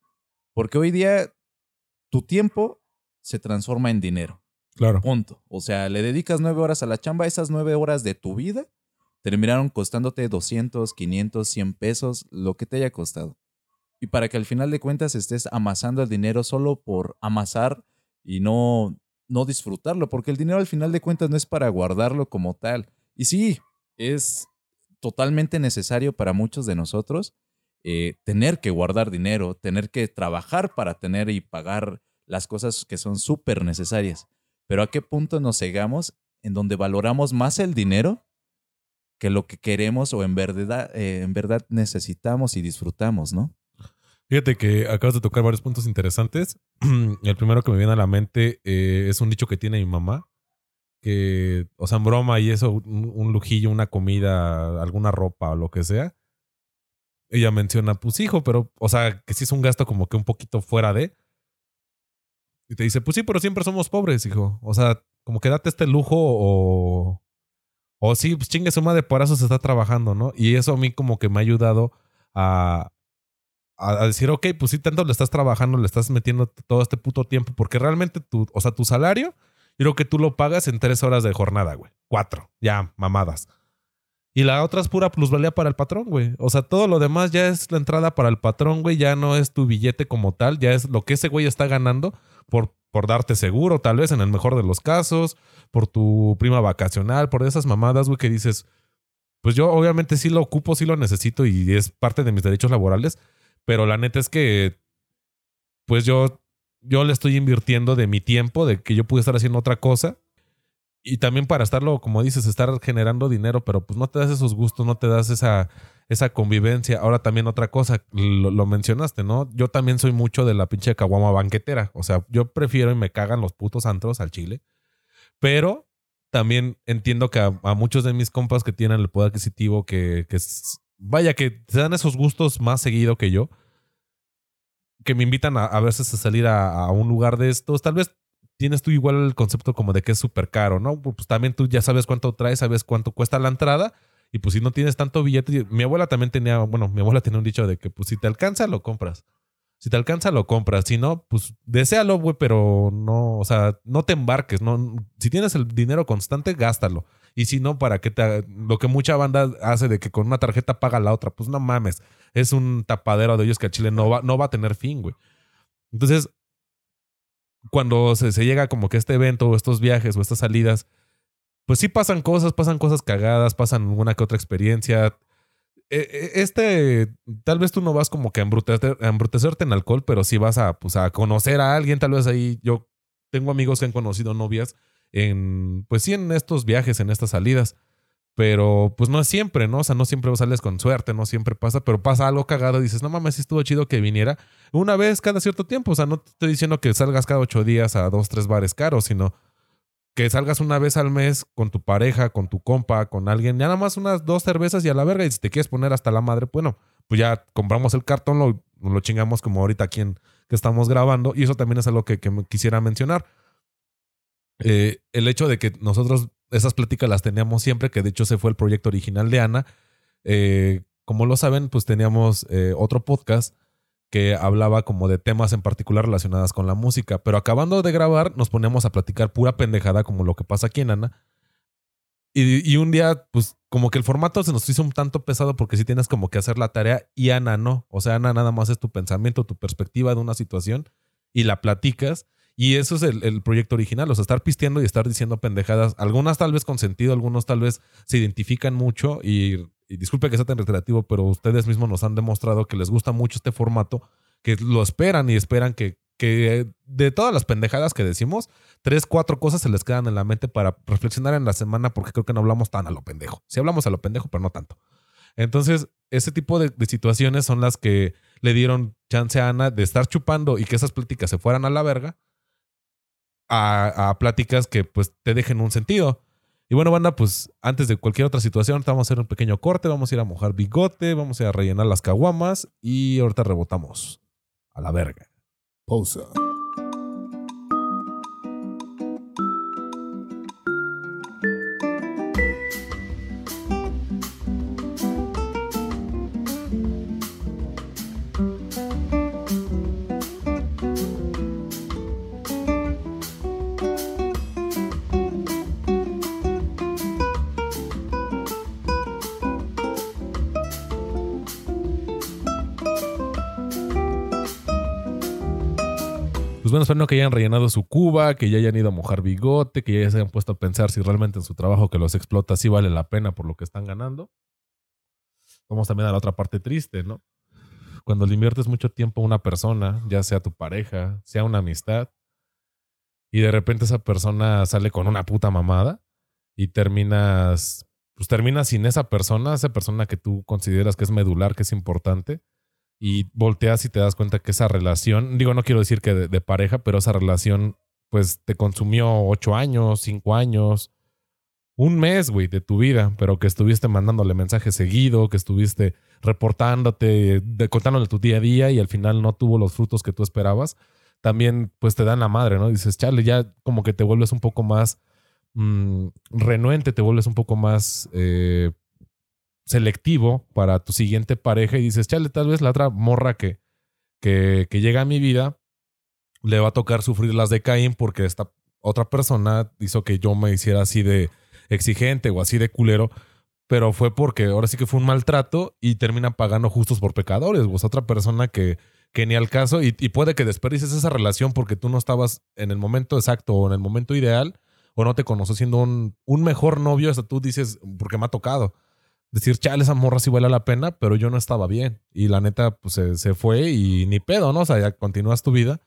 Porque hoy día tu tiempo se transforma en dinero. Claro. Punto. O sea, le dedicas nueve horas a la chamba, esas nueve horas de tu vida terminaron costándote 200, 500, 100 pesos, lo que te haya costado. Y para que al final de cuentas estés amasando el dinero solo por amasar y no, no disfrutarlo, porque el dinero al final de cuentas no es para guardarlo como tal. Y sí, es totalmente necesario para muchos de nosotros eh, tener que guardar dinero, tener que trabajar para tener y pagar las cosas que son súper necesarias. Pero ¿a qué punto nos cegamos en donde valoramos más el dinero que lo que queremos o en verdad, eh, en verdad necesitamos y disfrutamos, ¿no? Fíjate que acabas de tocar varios puntos interesantes. *clears throat* El primero que me viene a la mente eh, es un dicho que tiene mi mamá. Que, o sea, en broma y eso, un, un lujillo, una comida, alguna ropa o lo que sea. Ella menciona, pues hijo, pero, o sea, que sí es un gasto como que un poquito fuera de. Y te dice, pues sí, pero siempre somos pobres, hijo. O sea, como que date este lujo o. O sí, pues chingue su madre, por se está trabajando, ¿no? Y eso a mí como que me ha ayudado a, a, decir, ok, pues sí, tanto le estás trabajando, le estás metiendo todo este puto tiempo, porque realmente tu, o sea, tu salario, creo que tú lo pagas en tres horas de jornada, güey. Cuatro, ya, mamadas. Y la otra es pura plusvalía para el patrón, güey. O sea, todo lo demás ya es la entrada para el patrón, güey. Ya no es tu billete como tal, ya es lo que ese güey está ganando por, por darte seguro, tal vez en el mejor de los casos, por tu prima vacacional, por esas mamadas, güey, que dices, pues yo obviamente sí lo ocupo, sí lo necesito y es parte de mis derechos laborales, pero la neta es que, pues yo, yo le estoy invirtiendo de mi tiempo, de que yo pude estar haciendo otra cosa. Y también para estarlo, como dices, estar generando dinero, pero pues no te das esos gustos, no te das esa, esa convivencia. Ahora también otra cosa, lo, mencionaste, ¿no? Yo también soy mucho de la pinche caguama banquetera. O sea, yo prefiero y me cagan los putos antros al chile. Pero también entiendo que a, muchos de mis compas que tienen el poder adquisitivo, que, que vaya, que se dan esos gustos más seguido que yo, que me invitan a, a veces a salir a, un lugar de estos, tal vez tienes tú igual el concepto como de que es súper caro, ¿no? Pues también tú ya sabes cuánto traes, sabes cuánto cuesta la entrada. Y pues si no tienes tanto billete, mi abuela también tenía, bueno, mi abuela tenía un dicho de que pues si te alcanza, lo compras. Si te alcanza, lo compras. Si no, pues deséalo, güey, pero no, o sea, no te embarques. No, si tienes el dinero constante, gástalo. Y si no, para que te, lo que mucha banda hace de que con una tarjeta paga la otra, pues no mames. Es un tapadero de ellos que a Chile no va, no va a tener fin, güey. Entonces, cuando se, se llega como que este evento o estos viajes o estas salidas, pues sí pasan cosas, pasan cosas cagadas, pasan una que otra experiencia. Eh, eh, Este, tal vez tú no vas como que a embrutecerte, a embrutecerte en alcohol, pero sí vas a, pues, a conocer a alguien. Tal vez ahí yo tengo amigos que han conocido novias en, pues sí, en estos viajes, en estas salidas. Pero pues no es siempre, ¿no? O sea, no siempre sales con suerte, no siempre pasa, pero pasa algo cagado y dices, no mames, sí estuvo chido que viniera una vez cada cierto tiempo. O sea, no te estoy diciendo que salgas cada ocho días a dos, tres bares caros, sino que salgas una vez al mes con tu pareja, con tu compa, con alguien, ya nada más unas dos cervezas y a la verga. Y si te quieres poner hasta la madre, bueno, pues ya compramos el cartón, lo, lo chingamos como ahorita aquí en, que estamos grabando. Y eso también es algo que, que quisiera mencionar. Eh, el hecho de que nosotros esas pláticas las teníamos siempre, que de hecho ese fue el proyecto original de Ana, eh, como lo saben, pues teníamos eh, otro podcast que hablaba como de temas en particular relacionadas con la música. Pero acabando de grabar, nos poníamos a platicar pura pendejada como lo que pasa aquí en Ana. Y, y un día, pues como que el formato se nos hizo un tanto pesado porque sí tienes como que hacer la tarea y Ana no. O sea, Ana nada más es tu pensamiento, tu perspectiva de una situación y la platicas. Y eso es el, el proyecto original, o sea, estar pisteando y estar diciendo pendejadas. Algunas tal vez con sentido, algunos tal vez se identifican mucho y, disculpe que sea tan reiterativo, pero ustedes mismos nos han demostrado que les gusta mucho este formato, que lo esperan y esperan que, que de todas las pendejadas que decimos, tres, cuatro cosas se les quedan en la mente para reflexionar en la semana porque creo que no hablamos tan a lo pendejo. Sí hablamos a lo pendejo, pero no tanto. Entonces, ese tipo de, de situaciones son las que le dieron chance a Ana de estar chupando y que esas pláticas se fueran a la verga a, pláticas que pues te dejen un sentido. Y bueno, banda, pues antes de cualquier otra situación, vamos a hacer un pequeño corte, vamos a ir a mojar bigote, vamos a ir a rellenar las caguamas y ahorita rebotamos. A la verga. Pausa. Espero que ya hayan rellenado su cuba, que ya hayan ido a mojar bigote, que ya se hayan puesto a pensar si realmente en su trabajo que los explota sí vale la pena por lo que están ganando. Vamos también a la otra parte triste, ¿no? Cuando le inviertes mucho tiempo a una persona, ya sea tu pareja, sea una amistad, y de repente esa persona sale con una puta mamada y terminas, pues terminas sin esa persona, esa persona que tú consideras que es medular, que es importante, y volteas y te das cuenta que esa relación, digo, no quiero decir que de, pareja, pero esa relación pues te consumió ocho años, cinco años, un mes, güey, de tu vida, pero que estuviste mandándole mensajes seguido, que estuviste reportándote, contándole tu día a día y al final no tuvo los frutos que tú esperabas, también pues te dan la madre, ¿no? Dices, chale, ya como que te vuelves un poco más mm, renuente, te vuelves un poco más eh, selectivo para tu siguiente pareja y dices, chale, tal vez la otra morra que, que, llega a mi vida le va a tocar sufrir las de Caín porque esta otra persona hizo que yo me hiciera así de exigente o así de culero, pero fue porque ahora sí que fue un maltrato y termina pagando justos por pecadores. O es otra persona que, que ni al caso y, puede que desperdices esa relación porque tú no estabas en el momento exacto o en el momento ideal o no te conoció siendo un, un mejor novio, hasta tú dices, porque me ha tocado. Decir, chale, esa morra sí vale la pena, pero yo no estaba bien. Y la neta, pues se, se fue y ni pedo, ¿no? O sea, ya continúas tu vida.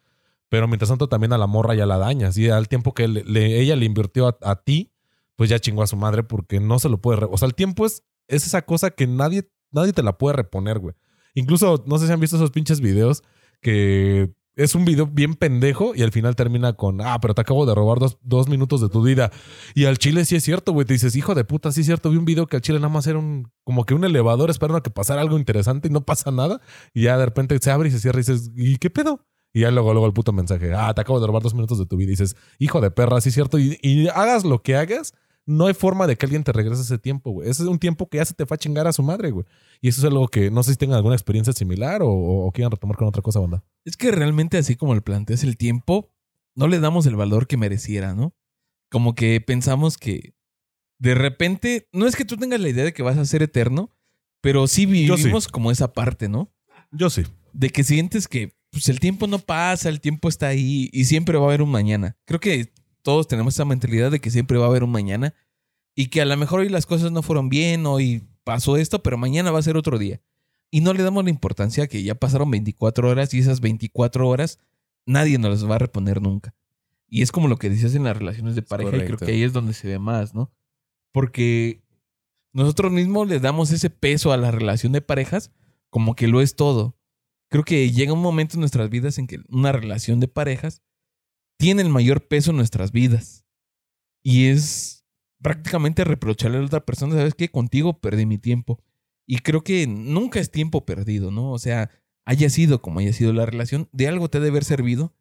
Pero mientras tanto también a la morra ya la dañas. Y al tiempo que ella le invirtió a, a ti, pues ya chingó a su madre porque no se lo puede... o sea, el tiempo es, es esa cosa que nadie, nadie te la puede reponer, güey. Incluso, no sé si han visto esos pinches videos que es un video bien pendejo y al final termina con, ah, pero te acabo de robar dos, dos minutos de tu vida. Y al chile sí es cierto, güey. Te dices, hijo de puta, sí es cierto. Vi un video que al chile nada más era un, como que un elevador esperando a que pasara algo interesante y no pasa nada. Y ya de repente se abre y se cierra y dices, ¿y qué pedo? Y ya luego, luego el puto mensaje, ah, te acabo de robar dos minutos de tu vida. Dices, hijo de perra, sí es cierto. Y hagas lo que hagas, no hay forma de que alguien te regrese ese tiempo, güey. Ese es un tiempo que ya se te fue a chingar a su madre, güey. Y eso es algo que no sé si tengan alguna experiencia similar o, o, o quieran retomar con otra cosa, banda. Es que realmente así como lo planteas el tiempo, no le damos el valor que mereciera, ¿no? Como que pensamos que de repente, no es que tú tengas la idea de que vas a ser eterno, pero sí. vivimos como esa parte, ¿no? Yo sí. De que sientes que pues, el tiempo no pasa, el tiempo está ahí y siempre va a haber un mañana. Creo que todos tenemos esa mentalidad de que siempre va a haber un mañana y que a lo mejor hoy las cosas no fueron bien, hoy pasó esto, pero mañana va a ser otro día. Y no le damos la importancia que ya pasaron 24 horas y esas 24 horas nadie nos las va a reponer nunca. Y es como lo que dices en las relaciones de pareja y creo que ahí es donde se ve más, ¿no? Porque nosotros mismos le damos ese peso a la relación de parejas como que lo es todo. Creo que llega un momento en nuestras vidas en que una relación de parejas tiene el mayor peso en nuestras vidas. Y es prácticamente reprocharle a la otra persona, ¿sabes qué? Contigo perdí mi tiempo. Y creo que nunca es tiempo perdido, ¿no? O sea, haya sido como haya sido la relación, de algo te debe haber servido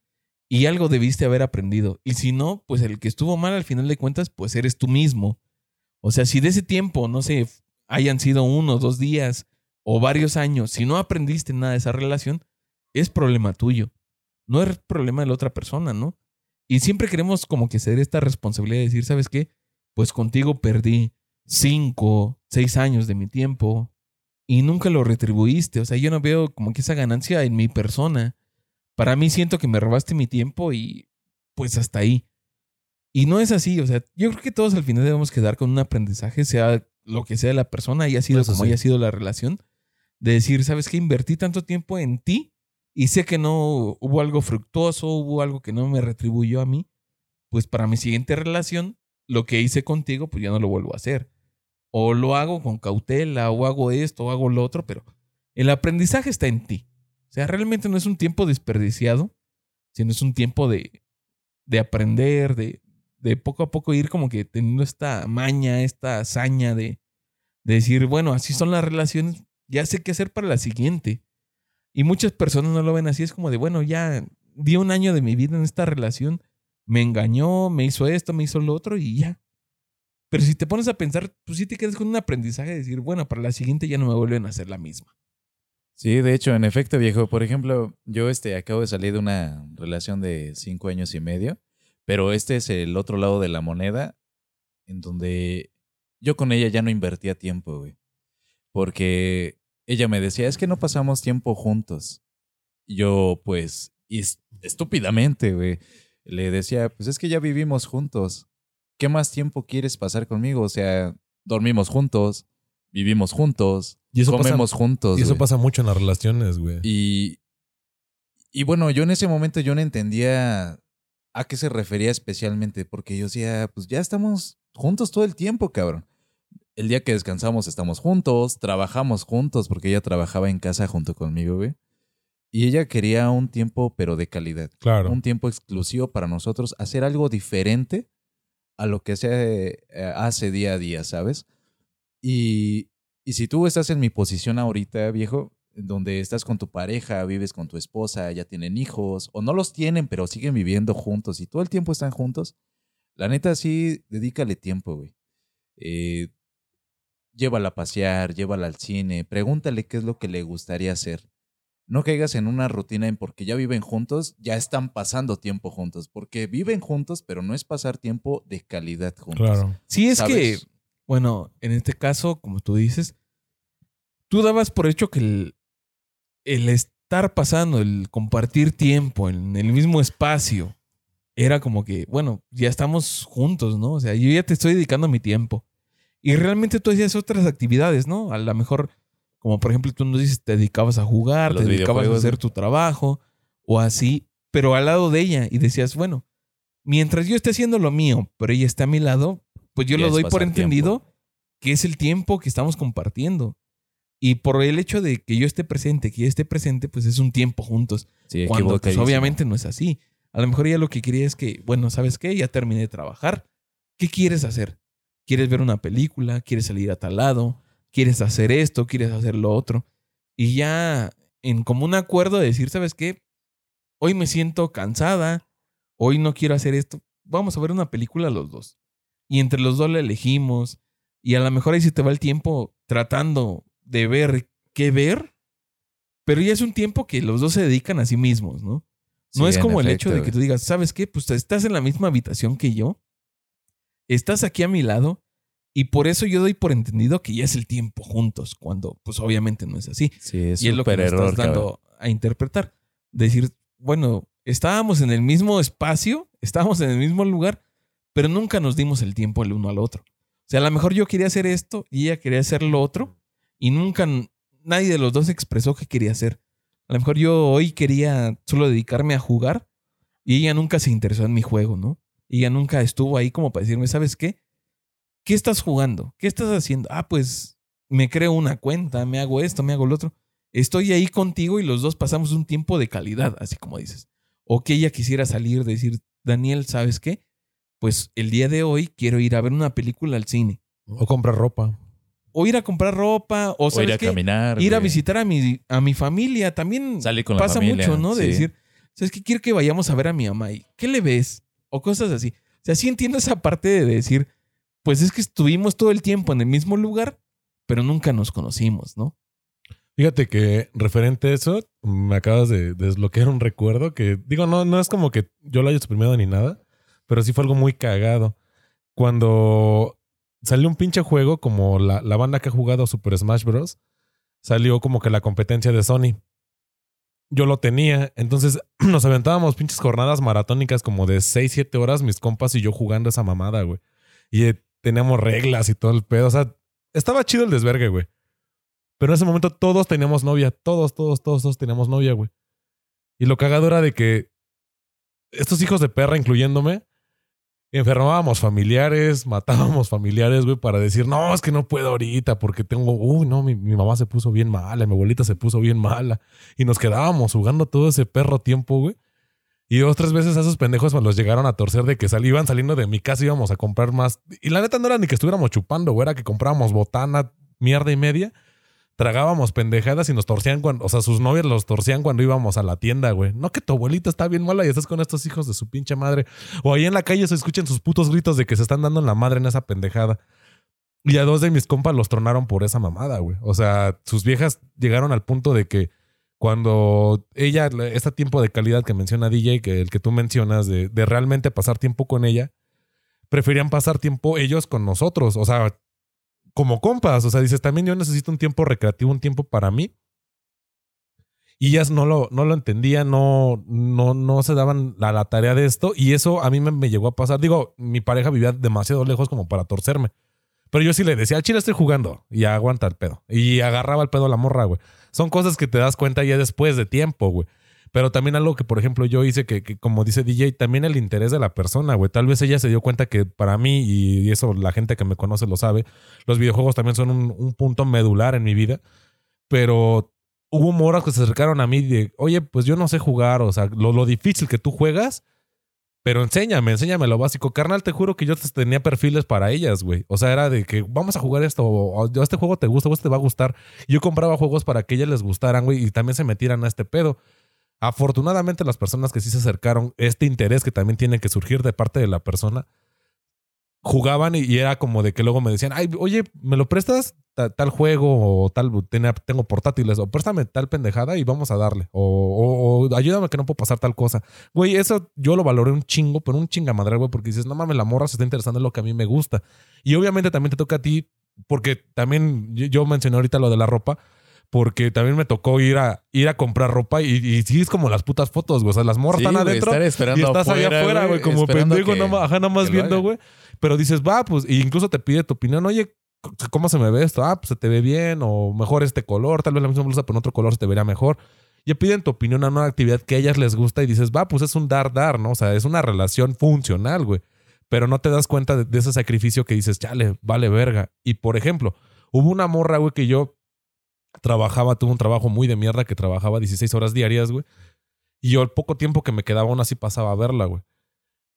y algo debiste haber aprendido. Y si no, pues el que estuvo mal al final de cuentas, pues eres tú mismo. O sea, si de ese tiempo, no sé, hayan sido uno, dos días, o varios años, si no aprendiste nada de esa relación, es problema tuyo. No es problema de la otra persona, ¿no? Y siempre queremos como que ceder esta responsabilidad de decir, ¿sabes qué? Pues contigo perdí cinco, seis años de mi tiempo y nunca lo retribuiste. O sea, yo no veo como que esa ganancia en mi persona. Para mí siento que me robaste mi tiempo y pues hasta ahí. Y no es así, o sea, yo creo que todos al final debemos quedar con un aprendizaje, sea lo que sea la persona, haya sido Eso como sí. haya sido la relación, de decir, ¿sabes qué? Invertí tanto tiempo en ti y sé que no hubo algo fructuoso, hubo algo que no me retribuyó a mí, pues para mi siguiente relación, lo que hice contigo, pues ya no lo vuelvo a hacer. O lo hago con cautela, o hago esto, o hago lo otro, pero el aprendizaje está en ti. O sea, realmente no es un tiempo desperdiciado, sino es un tiempo de, de aprender, de, de poco a poco ir como que teniendo esta maña, esta hazaña de, de decir, bueno, así son las relaciones, ya sé qué hacer para la siguiente. Y muchas personas no lo ven así, es como de, bueno, ya di un año de mi vida en esta relación, me engañó, me hizo esto, me hizo lo otro y ya. Pero si te pones a pensar, pues sí te quedas con un aprendizaje de decir, bueno, para la siguiente ya no me vuelven a hacer la misma. Sí, de hecho, en efecto, viejo. Por ejemplo, yo este, acabo de salir de una relación de cinco años y medio, pero este es el otro lado de la moneda, en donde yo con ella ya no invertía tiempo, güey. Porque ella me decía, es que no pasamos tiempo juntos. Yo, pues, estúpidamente, güey, le decía, pues es que ya vivimos juntos. ¿Qué más tiempo quieres pasar conmigo? O sea, dormimos juntos, vivimos juntos, Y eso pasa- comemos juntos. Y eso pasa mucho en las relaciones, güey. Y, y bueno, yo en ese momento yo no entendía a qué se refería especialmente, porque yo decía, pues ya estamos juntos todo el tiempo, cabrón. El día que descansamos estamos juntos, trabajamos juntos, porque ella trabajaba en casa junto conmigo, güey. Y ella quería un tiempo, pero de calidad. Claro. Un tiempo exclusivo para nosotros, hacer algo diferente a lo que se eh, hace día a día, ¿sabes? Y, y si tú estás en mi posición ahorita, viejo, donde estás con tu pareja, vives con tu esposa, ya tienen hijos, o no los tienen, pero siguen viviendo juntos y todo el tiempo están juntos, la neta sí, dedícale tiempo, güey. Eh, llévala a pasear, llévala al cine, pregúntale qué es lo que le gustaría hacer. No caigas en una rutina en porque ya viven juntos, ya están pasando tiempo juntos, porque viven juntos, pero no es pasar tiempo de calidad juntos. Claro. Sí, es que, bueno, en este caso, como tú dices, tú dabas por hecho que el, el estar pasando, el compartir tiempo en el mismo espacio, era como que, bueno, ya estamos juntos, ¿no? O sea, yo ya te estoy dedicando mi tiempo. Y realmente tú hacías otras actividades, ¿no? A lo mejor, como por ejemplo, tú nos dices, te dedicabas a jugar, A te dedicabas a hacer tu trabajo, o así, pero al lado de ella. Y decías, bueno, mientras yo esté haciendo lo mío, pero ella está a mi lado, pues yo lo doy por entendido que es el tiempo que estamos compartiendo. Y por el hecho de que yo esté presente, que ella esté presente, pues es un tiempo juntos. Sí, Cuando pues obviamente no es así. A lo mejor ella lo que quería es que, bueno, ¿sabes qué? Ya terminé de trabajar. ¿Qué quieres hacer? ¿Quieres ver una película? ¿Quieres salir a tal lado? ¿Quieres hacer esto? ¿Quieres hacer lo otro? Y ya en común acuerdo de decir, ¿sabes qué? Hoy me siento cansada. Hoy no quiero hacer esto. Vamos a ver una película los dos. Y entre los dos la elegimos. Y a lo mejor ahí se te va el tiempo tratando de ver qué ver. Pero ya es un tiempo que los dos se dedican a sí mismos, ¿no? No Sí, es como el efecto, hecho de que tú digas, ¿sabes qué? Pues estás en la misma habitación que yo. Estás aquí a mi lado. Y por eso yo doy por entendido que ya es el tiempo juntos, cuando pues obviamente no es así. Sí, es y es lo que error, estás dando cabrón. a interpretar. Decir, bueno, estábamos en el mismo espacio, estábamos en el mismo lugar, pero nunca nos dimos el tiempo el uno al otro. O sea, a lo mejor yo quería hacer esto y ella quería hacer lo otro y nunca nadie de los dos expresó qué quería hacer. A lo mejor yo hoy quería solo dedicarme a jugar y ella nunca se interesó en mi juego, ¿no? Y ella nunca estuvo ahí como para decirme, ¿sabes qué? ¿Qué estás jugando? ¿Qué estás haciendo? Ah, pues me creo una cuenta, me hago esto, me hago lo otro. Estoy ahí contigo y los dos pasamos un tiempo de calidad, así como dices. O que ella quisiera salir, decir, Daniel, ¿sabes qué? Pues el día de hoy quiero ir a ver una película al cine. O comprar ropa. O ir a comprar ropa, o, O ir ¿sabes a qué? caminar. ir a visitar a mi, a mi familia. También con la pasa familia, mucho, ¿no? De sí. decir, ¿sabes qué? Quiero que vayamos a ver a mi mamá. ¿Y qué le ves? O cosas así. O sea, sí entiendo esa parte de decir, pues es que estuvimos todo el tiempo en el mismo lugar, pero nunca nos conocimos, ¿no? Fíjate que referente a eso, me acabas de desbloquear un recuerdo que, digo, no, no es como que yo lo haya suprimido ni nada, pero sí fue algo muy cagado. Cuando salió un pinche juego como la, la banda que ha jugado Super Smash Bros., salió como que la competencia de Sony. Yo lo tenía, entonces *clears throat* nos aventábamos pinches jornadas maratónicas como de 6, 7 horas, mis compas y yo jugando esa mamada, güey. Y eh, teníamos reglas y todo el pedo, o sea, estaba chido el desvergue, güey. Pero en ese momento todos teníamos novia, todos, todos, todos, todos teníamos novia, güey. Y lo cagado era de que estos hijos de perra, incluyéndome, enfermábamos familiares, *laughs* matábamos familiares, güey, para decir, no, es que no puedo ahorita porque tengo, uy, no, mi, mi mamá se puso bien mala, mi abuelita se puso bien mala. Y nos quedábamos jugando todo ese perro tiempo, güey. Y dos, tres veces a esos pendejos los llegaron a torcer de que sal, iban saliendo de mi casa íbamos a comprar más. Y la neta no era ni que estuviéramos chupando, güey, era que comprábamos botana, mierda y media. Tragábamos pendejadas y nos torcían cuando, o sea, sus novias los torcían cuando íbamos a la tienda, güey. No que tu abuelita está bien mala y estás con estos hijos de su pinche madre. O ahí en la calle se escuchan sus putos gritos de que se están dando en la madre en esa pendejada. Y a dos de mis compas los tronaron por esa mamada, güey. O sea, sus viejas llegaron al punto de que cuando ella, este tiempo de calidad que menciona DJ, que el que tú mencionas, de, de realmente pasar tiempo con ella, preferían pasar tiempo ellos con nosotros. O sea, como compas. O sea, dices, también yo necesito un tiempo recreativo, un tiempo para mí. Y ellas no lo, no lo entendían, no, no, no se daban a la tarea de esto. Y eso a mí me, me llegó a pasar. Digo, mi pareja vivía demasiado lejos como para torcerme. Pero yo sí le decía, al chile estoy jugando. Y aguanta el pedo. Y agarraba el pedo a la morra, güey. Son cosas que te das cuenta ya después de tiempo, güey. Pero también algo que, por ejemplo, yo hice que, como dice DJ, también el interés de la persona, güey. Tal vez ella se dio cuenta que para mí, y eso la gente que me conoce lo sabe, los videojuegos también son un, un punto medular en mi vida. Pero hubo moras que se acercaron a mí de, oye, pues yo no sé jugar, o sea, lo, lo difícil que tú juegas, pero enséñame, enséñame lo básico. Carnal, te juro que yo tenía perfiles para ellas, güey. O sea, era de que vamos a jugar esto, o o, este juego te gusta, o este te va a gustar. Yo compraba juegos para que ellas les gustaran, güey, y también se metieran a este pedo. Afortunadamente, las personas que sí se acercaron, este interés que también tiene que surgir de parte de la persona, jugaban y, era como de que luego me decían, ay, oye, ¿me lo prestas ta- tal juego o tal, tengo portátiles o préstame tal pendejada y vamos a darle o, o- o ayúdame que no puedo pasar tal cosa. Güey, eso yo lo valoré un chingo, pero un chingamadre, güey, porque dices, no mames, la morra se está interesando en lo que a mí me gusta. Y obviamente también te toca a ti, porque también yo mencioné ahorita lo de la ropa, porque también me tocó ir a, ir a comprar ropa y, y sí es como las putas fotos, güey. O sea, las morras Sí, están adentro estar esperando y estás allá afuera, güey, como pendejo, nada más, ajá, nada más viendo, güey. Pero dices, va, pues, e incluso te pide tu opinión, oye, ¿cómo se me ve esto? Ah, pues se te ve bien, o mejor este color, tal vez la misma blusa, pero en otro color se te vería mejor. Y piden tu opinión a una actividad que a ellas les gusta y dices, va, pues es un dar-dar, ¿no? O sea, es una relación funcional, güey. Pero no te das cuenta de, de ese sacrificio que dices, chale, vale verga. Y por ejemplo, hubo una morra, güey, que yo trabajaba, tuve un trabajo muy de mierda que trabajaba 16 horas diarias, güey. Y yo el poco tiempo que me quedaba aún así pasaba a verla, güey.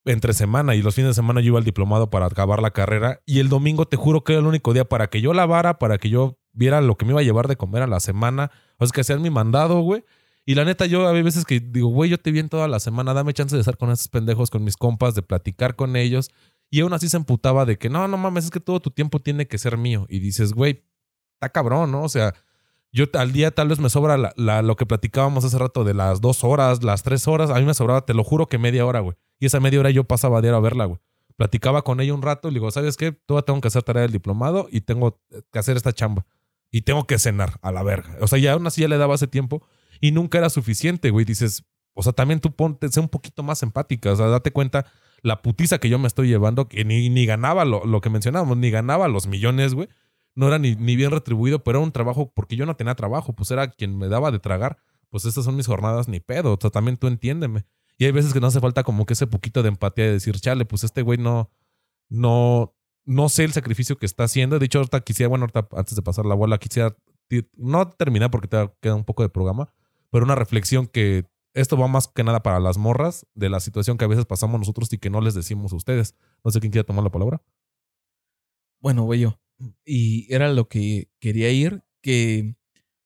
Entre semana y los fines de semana yo iba al diplomado para acabar la carrera. Y el domingo te juro que era el único día para que yo lavara, para que yo viera lo que me iba a llevar de comer a la semana. O sea, que hacían mi mandado, güey. Y la neta, yo había veces que digo, güey, yo te vi en toda la semana, dame chance de estar con esos pendejos, con mis compas, de platicar con ellos. Y aún así se emputaba de que, no, no mames, es que todo tu tiempo tiene que ser mío. Y dices, güey, está cabrón, ¿no? O sea, yo al día tal vez me sobra la, lo que platicábamos hace rato de las dos horas, las tres horas. A mí me sobraba, te lo juro que media hora, güey. Y esa media hora yo pasaba diario a verla, güey. Platicaba con ella un rato y le digo, ¿sabes qué? Todavía tengo que hacer tarea del diplomado y tengo que hacer esta chamba. Y tengo que cenar a la verga. O sea, ya aún así ya le daba ese tiempo y nunca era suficiente, güey. Dices, o sea, también tú ponte, sé un poquito más empática. O sea, date cuenta la putiza que yo me estoy llevando, que ni, ni ganaba lo, lo que mencionábamos, ni ganaba los millones, güey. No era ni, ni bien retribuido, pero era un trabajo porque yo no tenía trabajo, pues era quien me daba de tragar. Pues estas son mis jornadas, ni pedo. O sea, también tú entiéndeme. Y hay veces que no hace falta como que ese poquito de empatía de decir, chale, pues este güey no, no, no sé el sacrificio que está haciendo. De hecho, ahorita quisiera, bueno, ahorita antes de pasar la bola, quisiera no terminar porque te queda un poco de programa, pero una reflexión que esto va más que nada para las morras de la situación que a veces pasamos nosotros y que no les decimos a ustedes. No sé quién quiere tomar la palabra. Bueno, voy yo. Y era lo que quería ir, que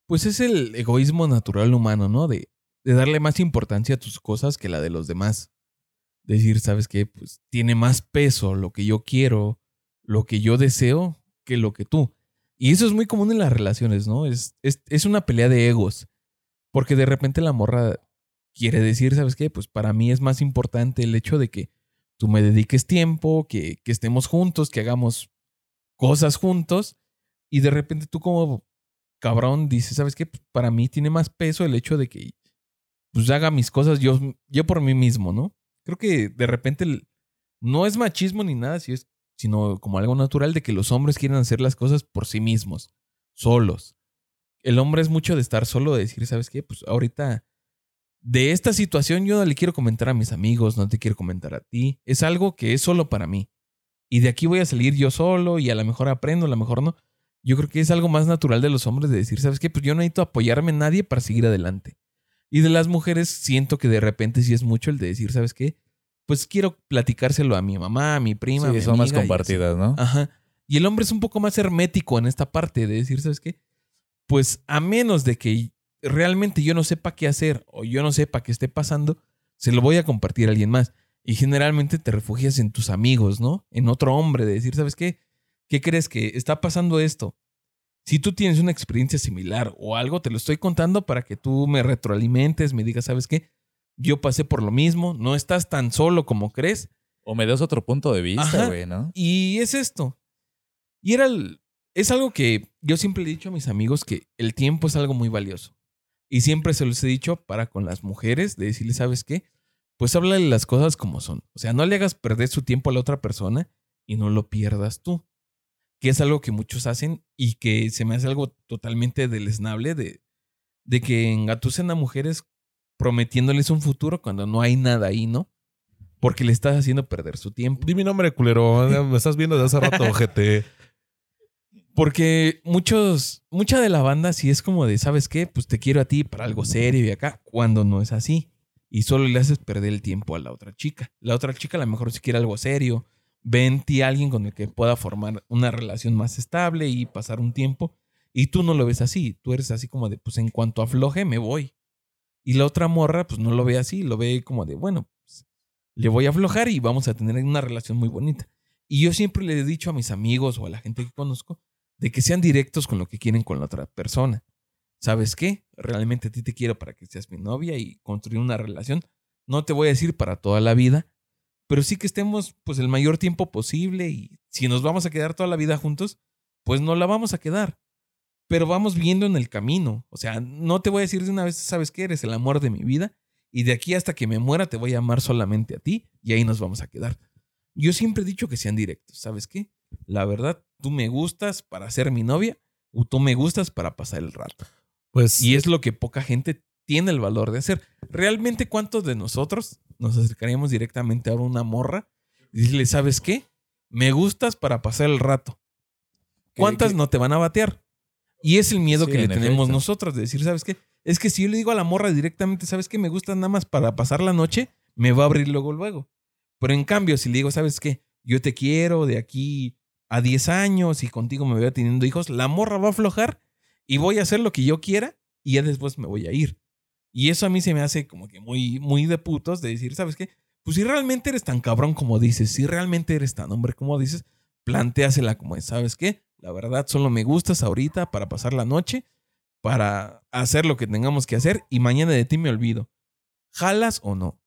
pues es el egoísmo natural humano, ¿no? De, darle más importancia a tus cosas que la de los demás. Decir, ¿sabes qué? Pues tiene más peso lo que yo quiero, lo que yo deseo, que lo que tú. Y eso es muy común en las relaciones, ¿no? Es, es, es una pelea de egos. Porque de repente la morra quiere decir, ¿sabes qué? Pues para mí es más importante el hecho de que tú me dediques tiempo, que estemos juntos, que hagamos cosas juntos. Y de repente tú como cabrón dices, ¿sabes qué? Pues para mí tiene más peso el hecho de que pues haga mis cosas yo, yo por mí mismo, ¿no? Creo que de repente no es machismo ni nada, si es, sino como algo natural de que los hombres quieren hacer las cosas por sí mismos, solos. El hombre es mucho de estar solo, de decir, ¿sabes qué? Pues ahorita de esta situación yo no le quiero comentar a mis amigos, no te quiero comentar a ti. Es algo que es solo para mí. Y de aquí voy a salir yo solo y a lo mejor aprendo, a lo mejor no. Yo creo que es algo más natural de los hombres de decir, ¿sabes qué? Pues yo no necesito apoyarme en nadie para seguir adelante. Y de las mujeres siento que de repente sí es mucho el de decir, ¿sabes qué? Pues quiero platicárselo a mi mamá, a mi prima, a Sí, mi son más amiga compartidas, ¿no? Ajá. Y el hombre es un poco más hermético en esta parte de decir, ¿sabes qué? Pues a menos de que realmente yo no sepa qué hacer o yo no sepa qué esté pasando, se lo voy a compartir a alguien más. Y generalmente te refugias en tus amigos, ¿no? En otro hombre, de decir, ¿sabes qué? ¿Qué crees que está pasando esto? Si tú tienes una experiencia similar o algo, te lo estoy contando para que tú me retroalimentes, me digas, ¿sabes qué? Yo pasé por lo mismo, no estás tan solo como crees. O me das otro punto de vista, güey, ¿no? Y es esto. Y era el- es algo que yo siempre le he dicho a mis amigos que el tiempo es algo muy valioso. Y siempre se los he dicho para con las mujeres, de decirles, ¿sabes qué? Pues háblale las cosas como son. O sea, no le hagas perder su tiempo a la otra persona y no lo pierdas tú. Que es algo que muchos hacen y que se me hace algo totalmente deleznable de, de que engatusen a mujeres prometiéndoles un futuro cuando no hay nada ahí, ¿no? Porque le estás haciendo perder su tiempo. Di mi nombre, culero. *laughs* Me estás viendo de hace rato, GT. Porque muchos, mucha de la banda sí es como de, ¿sabes qué? Pues te quiero a ti para algo serio y acá, cuando no es así. Y solo le haces perder el tiempo a la otra chica. La otra chica a lo mejor si quiere algo serio, ve en ti a alguien con el que pueda formar una relación más estable y pasar un tiempo. Y tú no lo ves así. Tú eres así como de, pues en cuanto afloje, me voy. Y la otra morra, pues no lo ve así. Lo ve como de, bueno, pues, le voy a aflojar y vamos a tener una relación muy bonita. Y yo siempre le he dicho a mis amigos o a la gente que conozco, de que sean directos con lo que quieren con la otra persona. ¿Sabes qué? Realmente a ti te quiero para que seas mi novia y construir una relación. No te voy a decir para toda la vida, pero sí que estemos pues el mayor tiempo posible y si nos vamos a quedar toda la vida juntos, pues no la vamos a quedar. Pero vamos viendo en el camino. O sea, no te voy a decir de una vez, ¿sabes qué? Eres el amor de mi vida y de aquí hasta que me muera te voy a amar solamente a ti y ahí nos vamos a quedar. Yo siempre he dicho que sean directos, ¿sabes qué? La verdad, tú me gustas para ser mi novia o tú me gustas para pasar el rato. Pues Y es lo que poca gente tiene el valor de hacer. ¿Realmente cuántos de nosotros nos acercaríamos directamente a una morra y decirle, ¿sabes qué? Me gustas para pasar el rato. ¿Qué- ¿Cuántas no te van a batear? Y es el miedo Sí, que le en tenemos efecto. nosotros de decir, ¿sabes qué? Es que si yo le digo a la morra directamente, ¿sabes qué? Me gusta nada más para pasar la noche, me va a abrir luego, luego. Pero en cambio, si le digo, ¿sabes qué? Yo te quiero de aquí a 10 años y contigo me veo teniendo hijos, la morra va a aflojar y voy a hacer lo que yo quiera y ya después me voy a ir. Y eso a mí se me hace como que muy, muy de putos de decir, ¿sabes qué? Pues si realmente eres tan cabrón como dices, si realmente eres tan hombre como dices, planteasela como es, ¿sabes qué? La verdad, solo me gustas ahorita para pasar la noche, para hacer lo que tengamos que hacer y mañana de ti me olvido. ¿Jalas o no?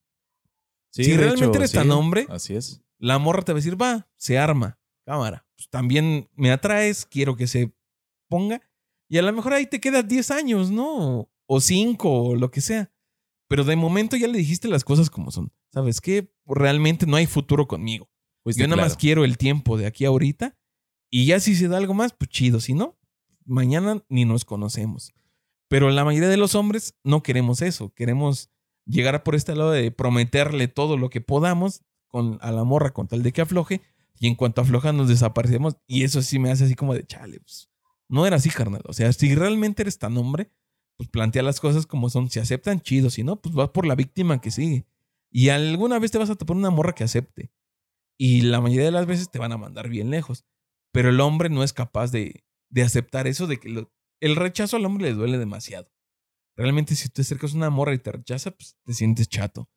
Sí, Si realmente hecho, eres sí, tan hombre, Así es. la morra te va a decir, va, se arma, cámara. Pues también me atraes, quiero que se ponga. Y a lo mejor ahí te quedas 10 años, ¿no? O 5 o lo que sea. Pero de momento ya le dijiste las cosas como son. ¿Sabes qué? Realmente no hay futuro conmigo. Fuiste Yo nada más quiero el tiempo de aquí a ahorita. Y ya si se da algo más, pues chido. Si no, mañana ni nos conocemos. Pero la mayoría de los hombres no queremos eso. Queremos llegar por este lado de prometerle todo lo que podamos con, a la morra con tal de que afloje. Y en cuanto afloja nos desaparecemos. Y eso sí me hace así como de chale. pues, no era así, carnal. O sea, si realmente eres tan hombre, pues plantea las cosas como son. Si aceptan, chido. Si no, pues vas por la víctima que sigue. Y alguna vez te vas a topar una morra que acepte. Y la mayoría de las veces te van a mandar bien lejos. Pero el hombre no es capaz de, de aceptar eso, de que lo- el rechazo al hombre le duele demasiado. Realmente si te acercas a una morra y te rechaza, pues te sientes chato.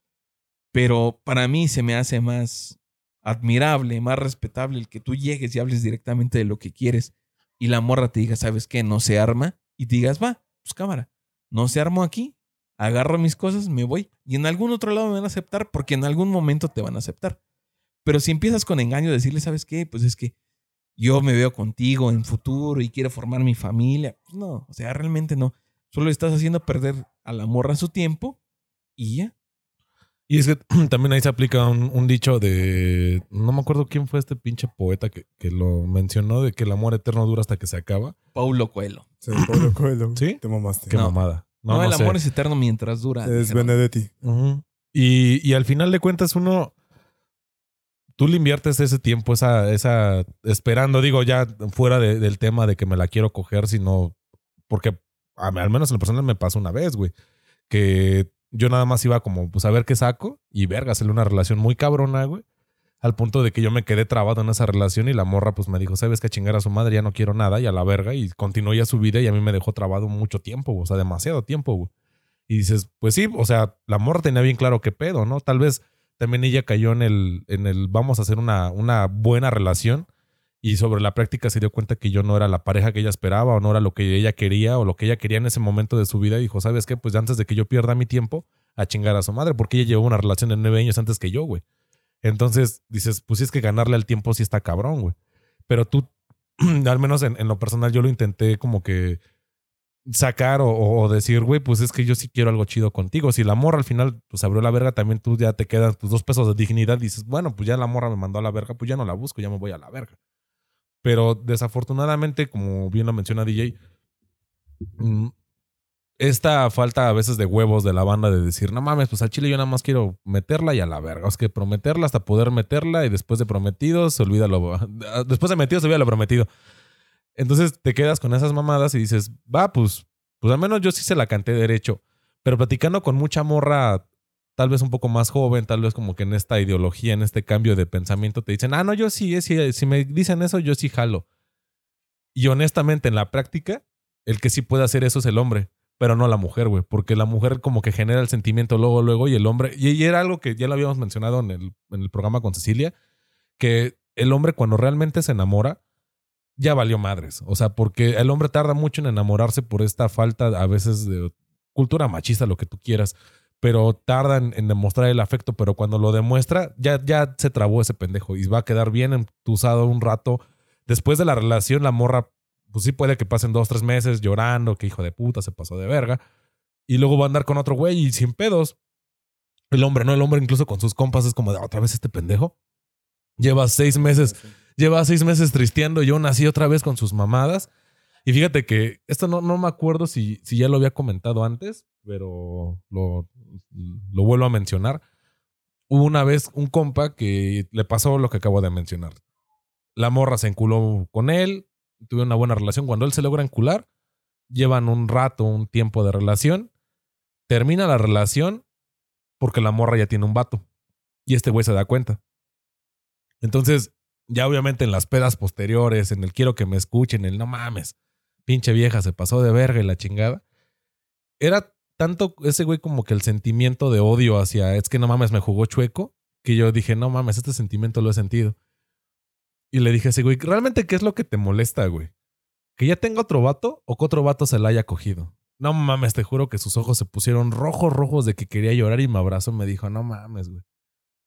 Pero para mí se me hace más admirable, más respetable el que tú llegues y hables directamente de lo que quieres. Y la morra te diga, ¿sabes qué? No se arma y digas, va, pues cámara, no se armó aquí, agarro mis cosas, me voy y en algún otro lado me van a aceptar porque en algún momento te van a aceptar. Pero si empiezas con engaño, decirle, ¿sabes qué? Pues es que yo me veo contigo en futuro y quiero formar mi familia. Pues no, o sea, realmente no. Solo estás haciendo perder a la morra su tiempo y ya. Y es que *clears throat* también ahí se aplica un, un dicho de. No me acuerdo quién fue este pinche poeta que, que lo mencionó, de que el amor eterno dura hasta que se acaba. Paulo Coelho. Sí, Pablo *clears throat* Coelho. ¿Sí? Te mamaste. Qué No. mamada. No, el sé. amor es eterno mientras dura. Es dijeron. Benedetti. Ujú. y, y al final de cuentas, uno. Tú le inviertes ese tiempo, esa, esa. Esperando, digo, ya fuera de- del tema de que me la quiero coger, sino. Porque a mí, al menos en lo personal me pasó una vez, güey. Que yo nada más iba como, pues a ver qué saco. Y verga, salió una relación muy cabrona, güey. Al punto de que yo me quedé trabado en esa relación y la morra pues me dijo, sabes que chingar a su madre, ya no quiero nada y a la verga y continuó ya su vida y a mí me dejó trabado mucho tiempo, o sea, demasiado tiempo, güey. Y dices, pues sí, o sea, la morra tenía bien claro qué pedo, ¿no? Tal vez también ella cayó en el, en el vamos a hacer una, una buena relación y sobre la práctica se dio cuenta que yo no era la pareja que ella esperaba o no era lo que ella quería o lo que ella quería en ese momento de su vida y dijo, ¿sabes qué? Pues antes de que yo pierda mi tiempo a chingar a su madre, porque ella llevó una relación de nueve años antes que yo, güey. Entonces dices, pues sí es que ganarle al tiempo sí está cabrón, güey. Pero tú, *clears throat* al menos en, lo personal, yo lo intenté como que sacar o, o decir, güey, pues es que yo sí quiero algo chido contigo. Si la morra al final pues abrió la verga, también tú ya te quedan tus dos pesos de dignidad. Dices, bueno, pues ya la morra me mandó a la verga, pues ya no la busco, ya me voy a la verga. Pero desafortunadamente, como bien lo menciona DJ, mm, esta falta a veces de huevos de la banda de decir, no mames, pues al chile yo nada más quiero meterla y a la verga. Es que prometerla hasta poder meterla y después de prometido se olvida lo... Después de metido se olvida lo prometido. Entonces te quedas con esas mamadas y dices, va, pues, pues al menos yo sí se la canté derecho. Pero platicando con mucha morra, tal vez un poco más joven, tal vez como que en esta ideología, en este cambio de pensamiento, te dicen, ah, no, yo sí, eh, sí, si me dicen eso, yo sí jalo. Y honestamente, en la práctica, el que sí puede hacer eso es el hombre, pero no la mujer, güey, porque la mujer como que genera el sentimiento luego, luego, y el hombre, y, y era algo que ya lo habíamos mencionado en el, en el programa con Cecilia, que el hombre cuando realmente se enamora, ya valió madres. O sea, porque el hombre tarda mucho en enamorarse por esta falta a veces de cultura machista, lo que tú quieras, pero tarda en, demostrar el afecto, pero cuando lo demuestra, ya, ya se trabó ese pendejo y va a quedar bien entusado un rato. Después de la relación, la morra, pues sí puede que pasen dos, tres meses llorando, que hijo de puta, se pasó de verga. Y luego va a andar con otro güey y sin pedos. El hombre, ¿no? El hombre incluso con sus compas es como de otra vez este pendejo. Lleva seis meses lleva seis meses tristeando y yo nací otra vez con sus mamadas. Y fíjate que esto no, no me acuerdo si, si ya lo había comentado antes, pero lo, lo vuelvo a mencionar. Hubo una vez un compa que le pasó lo que acabo de mencionar. La morra se enculó con él, tuvieron una buena relación. Cuando él se logra encular, llevan un rato, un tiempo de relación. Termina la relación porque la morra ya tiene un vato. Y este güey se da cuenta. Entonces, ya obviamente en las pedas posteriores, en el quiero que me escuchen, el no mames, pinche vieja se pasó de verga y la chingada. Era tanto ese güey como que el sentimiento de odio hacia, es que no mames, me jugó chueco, que yo dije, no mames, este sentimiento lo he sentido. Y le dije a ese güey, ¿realmente qué es lo que te molesta, güey? ¿Que ya tenga otro vato o que otro vato se la haya cogido? No mames, te juro que sus ojos se pusieron rojos, rojos de que quería llorar y me abrazó y me dijo, no mames, güey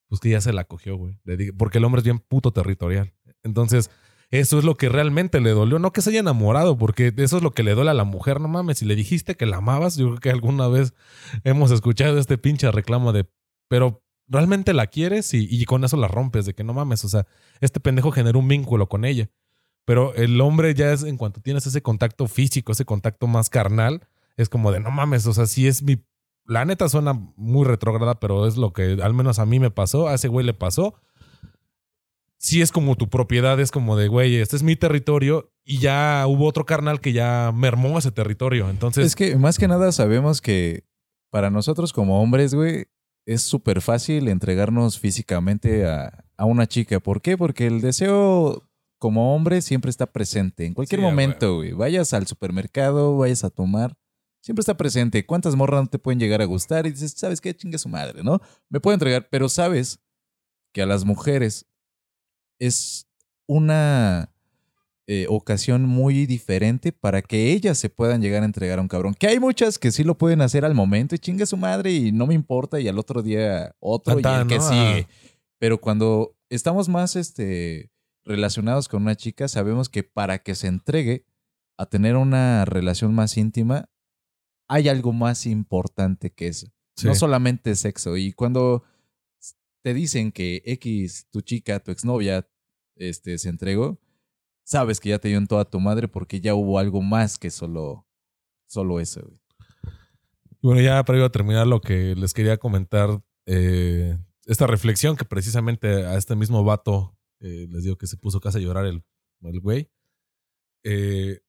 pues que ya se la cogió, güey. Le dije, porque el hombre es bien puto territorial. Entonces, eso es lo que realmente le dolió. No que se haya enamorado, porque eso es lo que le duele a la mujer. No mames, si le dijiste que la amabas, yo creo que alguna vez hemos escuchado este pinche reclamo de, pero realmente la quieres y, con eso la rompes, de que no mames, o sea, este pendejo generó un vínculo con ella. Pero el hombre ya es, en cuanto tienes ese contacto físico, ese contacto más carnal, es como de, no mames, o sea, si es mi la neta suena muy retrógrada, pero es lo que al menos a mí me pasó, a ese güey le pasó. Sí es como tu propiedad, es como de, güey, este es mi territorio y ya hubo otro carnal que ya mermó ese territorio. Entonces, Es que más que nada sabemos que para nosotros como hombres, güey, es súper fácil entregarnos físicamente a, a una chica. ¿Por qué? Porque el deseo como hombre siempre está presente. En cualquier Sí, momento, güey. Vayas al supermercado, vayas a tomar. Siempre está presente. ¿Cuántas morras no te pueden llegar a gustar? Y dices, ¿sabes qué? Chingue su madre, ¿no? Me puedo entregar, pero sabes que a las mujeres es una eh, ocasión muy diferente para que ellas se puedan llegar a entregar a un cabrón. Que hay muchas que sí lo pueden hacer al momento y chingue su madre y no me importa y al otro día otro y Tantán, el que ¿no? sigue. Ah. Pero cuando estamos más este, relacionados con una chica, sabemos que para que se entregue a tener una relación más íntima, hay algo más importante que eso. Sí. No solamente sexo. Y cuando te dicen que X, tu chica, tu exnovia, este, se entregó, sabes que ya te dio en toda tu madre porque ya hubo algo más que solo, solo eso. Bueno, ya para a terminar lo que les quería comentar, eh, esta reflexión que precisamente a este mismo vato, eh, les digo que se puso casi a llorar el, el güey, eh,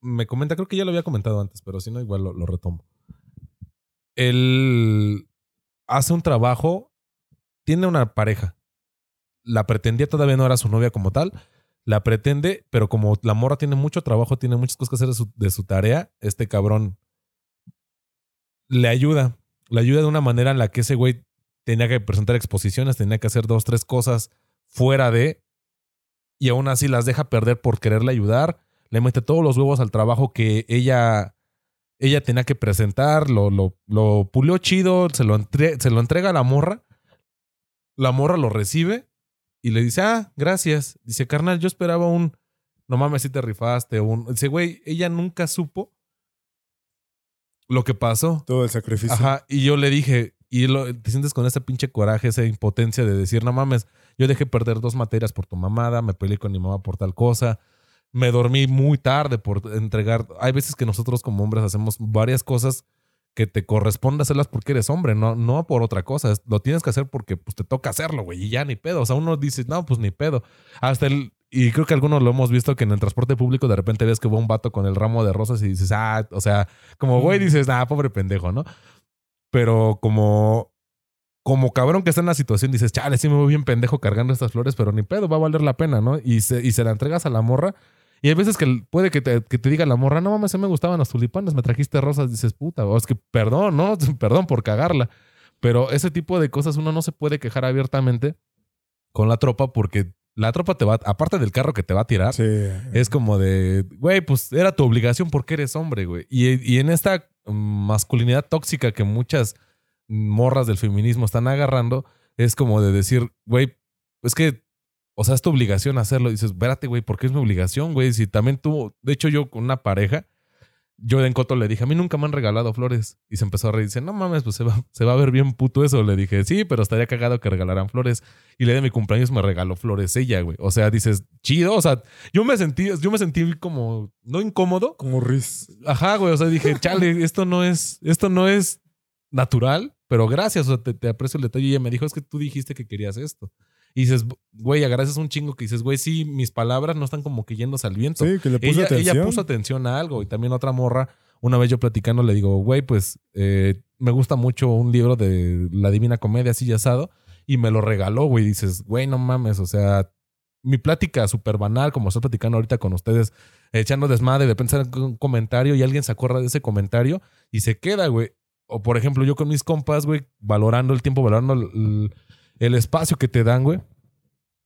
me comenta, creo que ya lo había comentado antes, pero si no, igual lo retomo. Él hace un trabajo, tiene una pareja, la pretendía, todavía no era su novia como tal, la pretende, pero como la morra tiene mucho trabajo, tiene muchas cosas que hacer de su, tarea, este cabrón le ayuda. Le ayuda de una manera en la que ese güey tenía que presentar exposiciones, tenía que hacer dos, tres cosas fuera de. Y aún así las deja perder por quererle ayudar. Le mete todos los huevos al trabajo que ella, ella tenía que presentar. Lo, lo, lo pulió chido, se lo, se lo entrega a la morra. La morra lo recibe y le dice, ah, gracias. Dice, carnal, yo esperaba un, no mames, si te rifaste. Un... Dice, güey, ella nunca supo lo que pasó. Todo el sacrificio. Ajá, y yo le dije, y lo- te sientes con ese pinche coraje, esa impotencia de decir, no mames, yo dejé perder dos materias por tu mamada, me peleé con mi mamá por tal cosa, me dormí muy tarde por entregar. Hay veces que nosotros como hombres hacemos varias cosas que te corresponde hacerlas porque eres hombre, no, no por otra cosa. Lo tienes que hacer porque pues, te toca hacerlo, güey, y ya ni pedo. O sea, uno dice, no, pues ni pedo. Hasta el. Y creo que algunos lo hemos visto que en el transporte público de repente ves que va un vato con el ramo de rosas y dices, ah, o sea, como güey dices, ah, pobre pendejo, ¿no? Pero como, como cabrón que está en la situación, dices, chale, sí me voy bien pendejo cargando estas flores, pero ni pedo, va a valer la pena, ¿no? Y se, y se la entregas a la morra. Y hay veces que puede que te, que te diga la morra, no mames, a mí me gustaban los tulipanes, me trajiste rosas, dices, puta, o es que perdón, ¿no? *laughs* Perdón por cagarla. Pero ese tipo de cosas uno no se puede quejar abiertamente con la tropa porque la tropa te va, aparte del carro que te va a tirar, Sí. es como de, güey, pues era tu obligación porque eres hombre, güey. Y, y en esta masculinidad tóxica que muchas morras del feminismo están agarrando, es como de decir, güey, es que, o sea, es tu obligación hacerlo. Dices, espérate, güey, ¿por qué es mi obligación, güey? Si también tú, de hecho, yo con una pareja, yo en Coto le dije, a mí nunca me han regalado flores. Y se empezó a reír. Dice, no mames, pues se va, se va a ver bien puto eso. Le dije, sí, pero estaría cagado que regalaran flores. Y le de mi cumpleaños me regaló flores ella, güey. O sea, dices, chido. O sea, yo me sentí, yo me sentí como, no incómodo. Como Riz. Ajá, güey. O sea, dije, *laughs* chale, esto no es, esto no es natural, pero gracias. O sea, te, te aprecio el detalle. Y ella me dijo, es que tú dijiste que querías esto. Y dices, güey, agradeces un chingo que dices, güey, sí, mis palabras no están como que yéndose al viento. Sí, que le puso ella, atención. ella puso atención a algo. Y también otra morra, una vez yo platicando, le digo, güey, pues eh, me gusta mucho un libro de La Divina Comedia, así ya asado. Y me lo regaló, güey. Y dices, güey, no mames. O sea, mi plática súper banal, como estoy platicando ahorita con ustedes, echando desmadre, de repente sale un comentario y alguien se acuerda de ese comentario y se queda, güey. O por ejemplo, yo con mis compas, güey, valorando el tiempo, valorando el, el espacio que te dan, güey.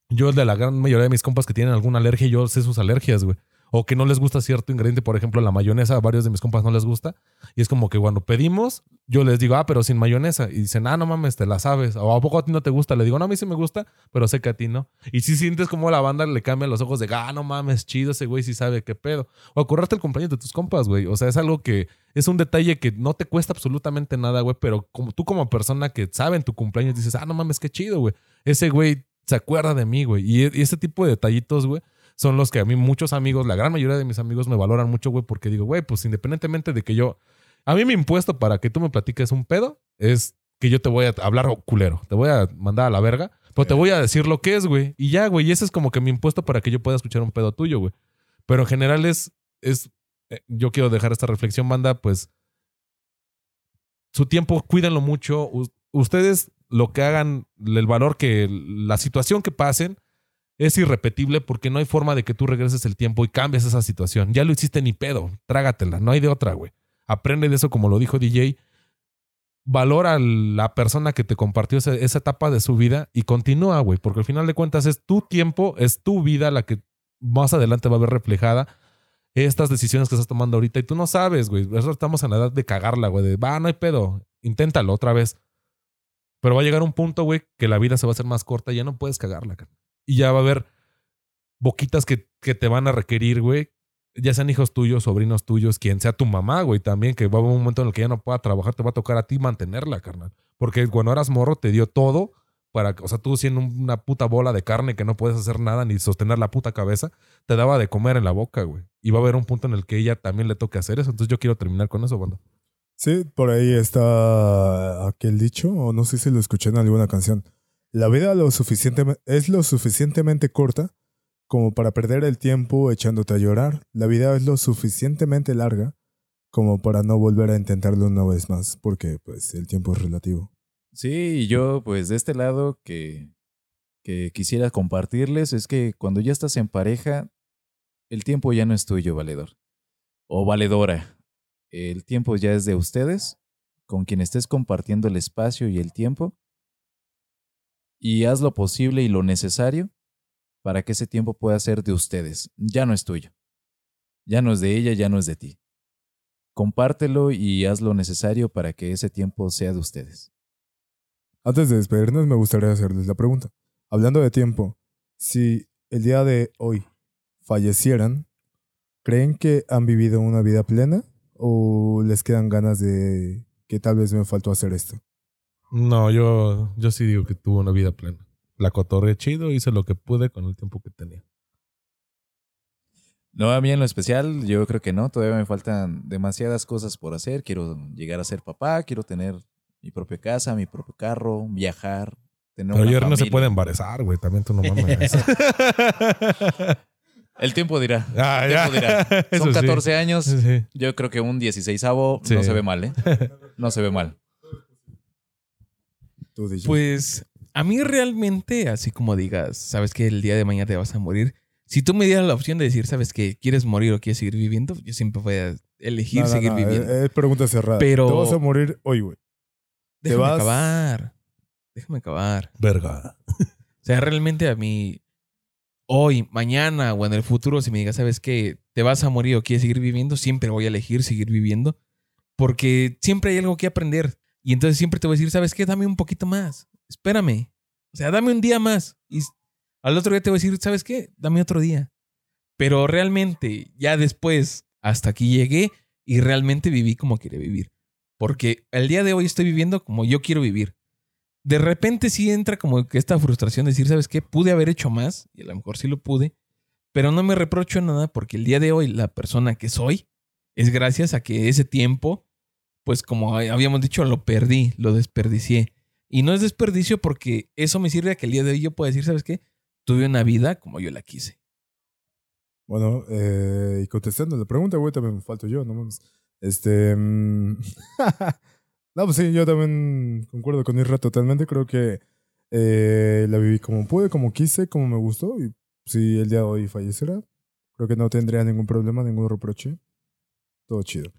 Yo, de la gran mayoría de mis compas que tienen alguna alergia, yo sé sus alergias, güey. O que no les gusta cierto ingrediente, por ejemplo, la mayonesa, a varios de mis compas no les gusta. Y es como que cuando pedimos, yo les digo, ah, pero sin mayonesa. Y dicen, ah, no mames, te la sabes. O a poco a ti no te gusta. Le digo, no, a mí sí me gusta, pero sé que a ti no. Y si sientes como la banda le cambia los ojos de, ah, no mames, chido, ese güey sí sabe qué pedo. O acordarte el cumpleaños de tus compas, güey. O sea, es algo que es un detalle que no te cuesta absolutamente nada, güey. Pero como tú, como persona que sabe en tu cumpleaños, dices, ah, no mames, qué chido, güey. Ese güey se acuerda de mí, güey. Y, y ese tipo de detallitos, güey, son los que a mí muchos amigos, la gran mayoría de mis amigos me valoran mucho, güey, porque digo, güey, pues independientemente de que yo, a mí mi impuesto para que tú me platiques un pedo es que yo te voy a hablar culero, te voy a mandar a la verga, pero te voy a decir lo que es, güey. Y ya, güey, y ese es como que mi impuesto para que yo pueda escuchar un pedo tuyo, güey. Pero en general es, es, eh, yo quiero dejar esta reflexión, banda, pues su tiempo, cuídenlo mucho. U- ustedes lo que hagan, el valor que, la situación que pasen, es irrepetible porque no hay forma de que tú regreses el tiempo y cambies esa situación. Ya lo hiciste ni pedo, trágatela, no hay de otra, güey. Aprende de eso como lo dijo DJ. Valora a la persona que te compartió esa, etapa de su vida y continúa, güey, porque al final de cuentas es tu tiempo, es tu vida la que más adelante va a ver reflejada estas decisiones que estás tomando ahorita y tú no sabes, güey. Estamos en la edad de cagarla, güey. De, va, no hay pedo. Inténtalo otra vez. Pero va a llegar un punto, güey, que la vida se va a hacer más corta y ya no puedes cagarla, carnal. Y ya va a haber boquitas que, que te van a requerir, güey. Ya sean hijos tuyos, sobrinos tuyos, quien sea tu mamá, güey, también, que va a haber un momento en el que ya no pueda trabajar, te va a tocar a ti mantenerla, carnal. Porque cuando eras morro te dio todo para, o sea, tú siendo una puta bola de carne que no puedes hacer nada ni sostener la puta cabeza, te daba de comer en la boca, güey. Y va a haber un punto en el que ella también le toque hacer eso. Entonces yo quiero terminar con eso, banda. Sí, por ahí está aquel dicho, o no sé si lo escuché en alguna canción. La vida lo es lo suficientemente corta como para perder el tiempo echándote a llorar. La vida es lo suficientemente larga como para no volver a intentarlo una vez más, porque pues el tiempo es relativo. Sí, yo pues de este lado que, que quisiera compartirles es que cuando ya estás en pareja, el tiempo ya no es tuyo, valedor. O valedora. El tiempo ya es de ustedes, con quien estés compartiendo el espacio y el tiempo. Y haz lo posible y lo necesario para que ese tiempo pueda ser de ustedes. Ya no es tuyo. Ya no es de ella, ya no es de ti. Compártelo y haz lo necesario para que ese tiempo sea de ustedes. Antes de despedirnos, me gustaría hacerles la pregunta. Hablando de tiempo, si el día de hoy fallecieran, ¿creen que han vivido una vida plena o les quedan ganas de que tal vez me faltó hacer esto? No, yo, yo sí digo que tuve una vida plena. La cotorré chido, hice lo que pude con el tiempo que tenía. No, a mí en lo especial, yo creo que no. Todavía me faltan demasiadas cosas por hacer. Quiero llegar a ser papá, quiero tener mi propia casa, mi propio carro, viajar, tener Pero una ayer no se puede embarazar, güey. También tú no mames. *laughs* El tiempo dirá. Ah, El tiempo dirá. *laughs* Son sí. 14 años. Sí. Yo creo que un 16avo Sí. no se ve mal, ¿eh? *laughs* No se ve mal. Tú. Pues a mí realmente, así como digas, sabes que el día de mañana te vas a morir. Si tú me dieras la opción de decir, sabes que quieres morir o quieres seguir viviendo, yo siempre voy a elegir No, no, seguir no, viviendo. Es, pregunta cerrada. Pero- Te vas a morir hoy, güey. Déjame vas- acabar. Déjame acabar. Verga. O sea, realmente a mí, hoy, mañana o en el futuro, si me digas, sabes que te vas a morir o quieres seguir viviendo, siempre voy a elegir seguir viviendo. Porque siempre hay algo que aprender. Y entonces siempre te voy a decir, ¿sabes qué? Dame un poquito más. Espérame. O sea, dame un día más. Y al otro día te voy a decir, ¿sabes qué? Dame otro día. Pero realmente, ya después, hasta aquí llegué y realmente viví como quería vivir. Porque el día de hoy estoy viviendo como yo quiero vivir de repente sí entra como que esta frustración de decir, ¿sabes qué? Pude haber hecho más, y a lo mejor sí lo pude, pero no me reprocho nada porque el día de hoy la persona que soy es gracias a que ese tiempo, pues como habíamos dicho, lo perdí, lo desperdicié. Y no es desperdicio porque eso me sirve a que el día de hoy yo pueda decir, ¿sabes qué? Tuve una vida como yo la quise. Bueno, eh, y contestando la pregunta, güey, también me falto yo, no mames. Este. mm, *laughs* no, pues sí, yo también concuerdo con Isra totalmente. Creo que eh, la viví como pude, como quise, como me gustó. Y si el día de hoy falleciera, creo que no tendría ningún problema, ningún reproche. Todo chido.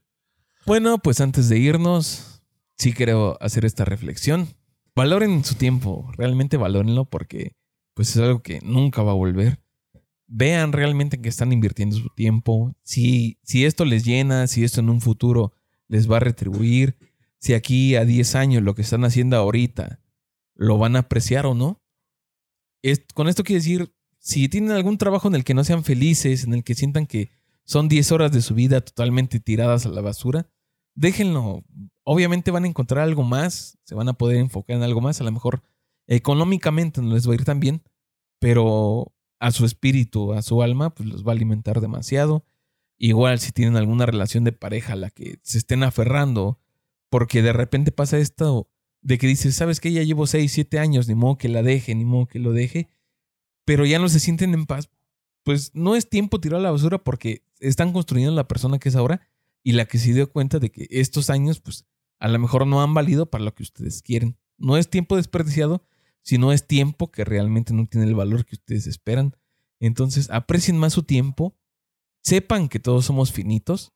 Bueno, pues antes de irnos, sí quiero hacer esta reflexión. Valoren su tiempo, realmente valórenlo porque pues es algo que nunca va a volver. Vean realmente en qué están invirtiendo su tiempo, si, si esto les llena, si esto en un futuro les va a retribuir, si aquí a 10 años lo que están haciendo ahorita lo van a apreciar o no. Es- con esto quiero decir, si tienen algún trabajo en el que no sean felices, en el que sientan que son 10 horas de su vida totalmente tiradas a la basura, déjenlo. Obviamente van a encontrar algo más, se van a poder enfocar en algo más, a lo mejor económicamente no les va a ir tan bien, pero a su espíritu, a su alma, pues los va a alimentar demasiado. Igual si tienen alguna relación de pareja a la que se estén aferrando, porque de repente pasa esto de que dices, ¿sabes qué? Ya llevo 6, 7 años, ni modo que la deje, ni modo que lo deje, pero ya no se sienten en paz. Pues no es tiempo tirar a la basura porque están construyendo la persona que es ahora y la que se dio cuenta de que estos años, pues a lo mejor no han valido para lo que ustedes quieren. No es tiempo desperdiciado, sino es tiempo que realmente no tiene el valor que ustedes esperan. Entonces, aprecien más su tiempo, sepan que todos somos finitos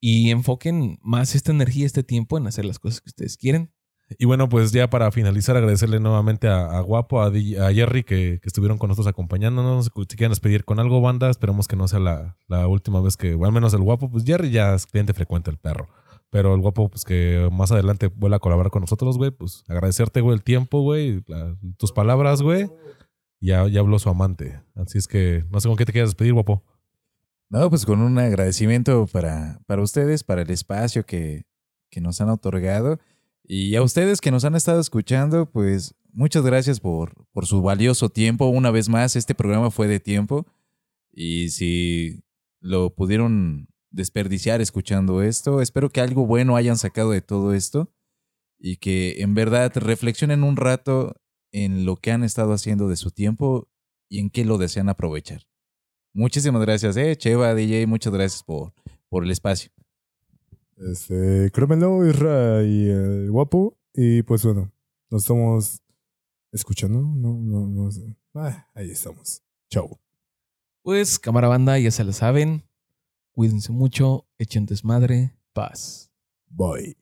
y enfoquen más esta energía, este tiempo en hacer las cosas que ustedes quieren. Y bueno, pues ya para finalizar, agradecerle nuevamente a, Guapo, a, a Jerry que, que estuvieron con nosotros acompañándonos. Si quieren despedir con algo, banda, esperemos que no sea la, la última vez que, o al menos el Guapo, pues Jerry ya es cliente frecuente, el perro. Pero el Guapo, pues que más adelante vuelva a colaborar con nosotros, güey, pues agradecerte, güey, el tiempo, güey, tus palabras, güey. Ya, ya habló su amante. Así es que no sé con qué te quieras despedir, Guapo. No, pues con un agradecimiento para, para ustedes, para el espacio que, que nos han otorgado. Y a ustedes que nos han estado escuchando, pues muchas gracias por, por su valioso tiempo. Una vez más, este programa fue de tiempo. Y si lo pudieron desperdiciar escuchando esto, espero que algo bueno hayan sacado de todo esto. Y que en verdad reflexionen un rato en lo que han estado haciendo de su tiempo y en qué lo desean aprovechar. Muchísimas gracias, eh, Cheva, DJ, muchas gracias por, por el espacio. Este, créemelo, Isra y el guapo. Y pues bueno, nos estamos escuchando. No, no, no sé. Ah, ahí estamos. Chao. Pues, cámara banda, ya se la saben. Cuídense mucho, echen desmadre, paz. Bye.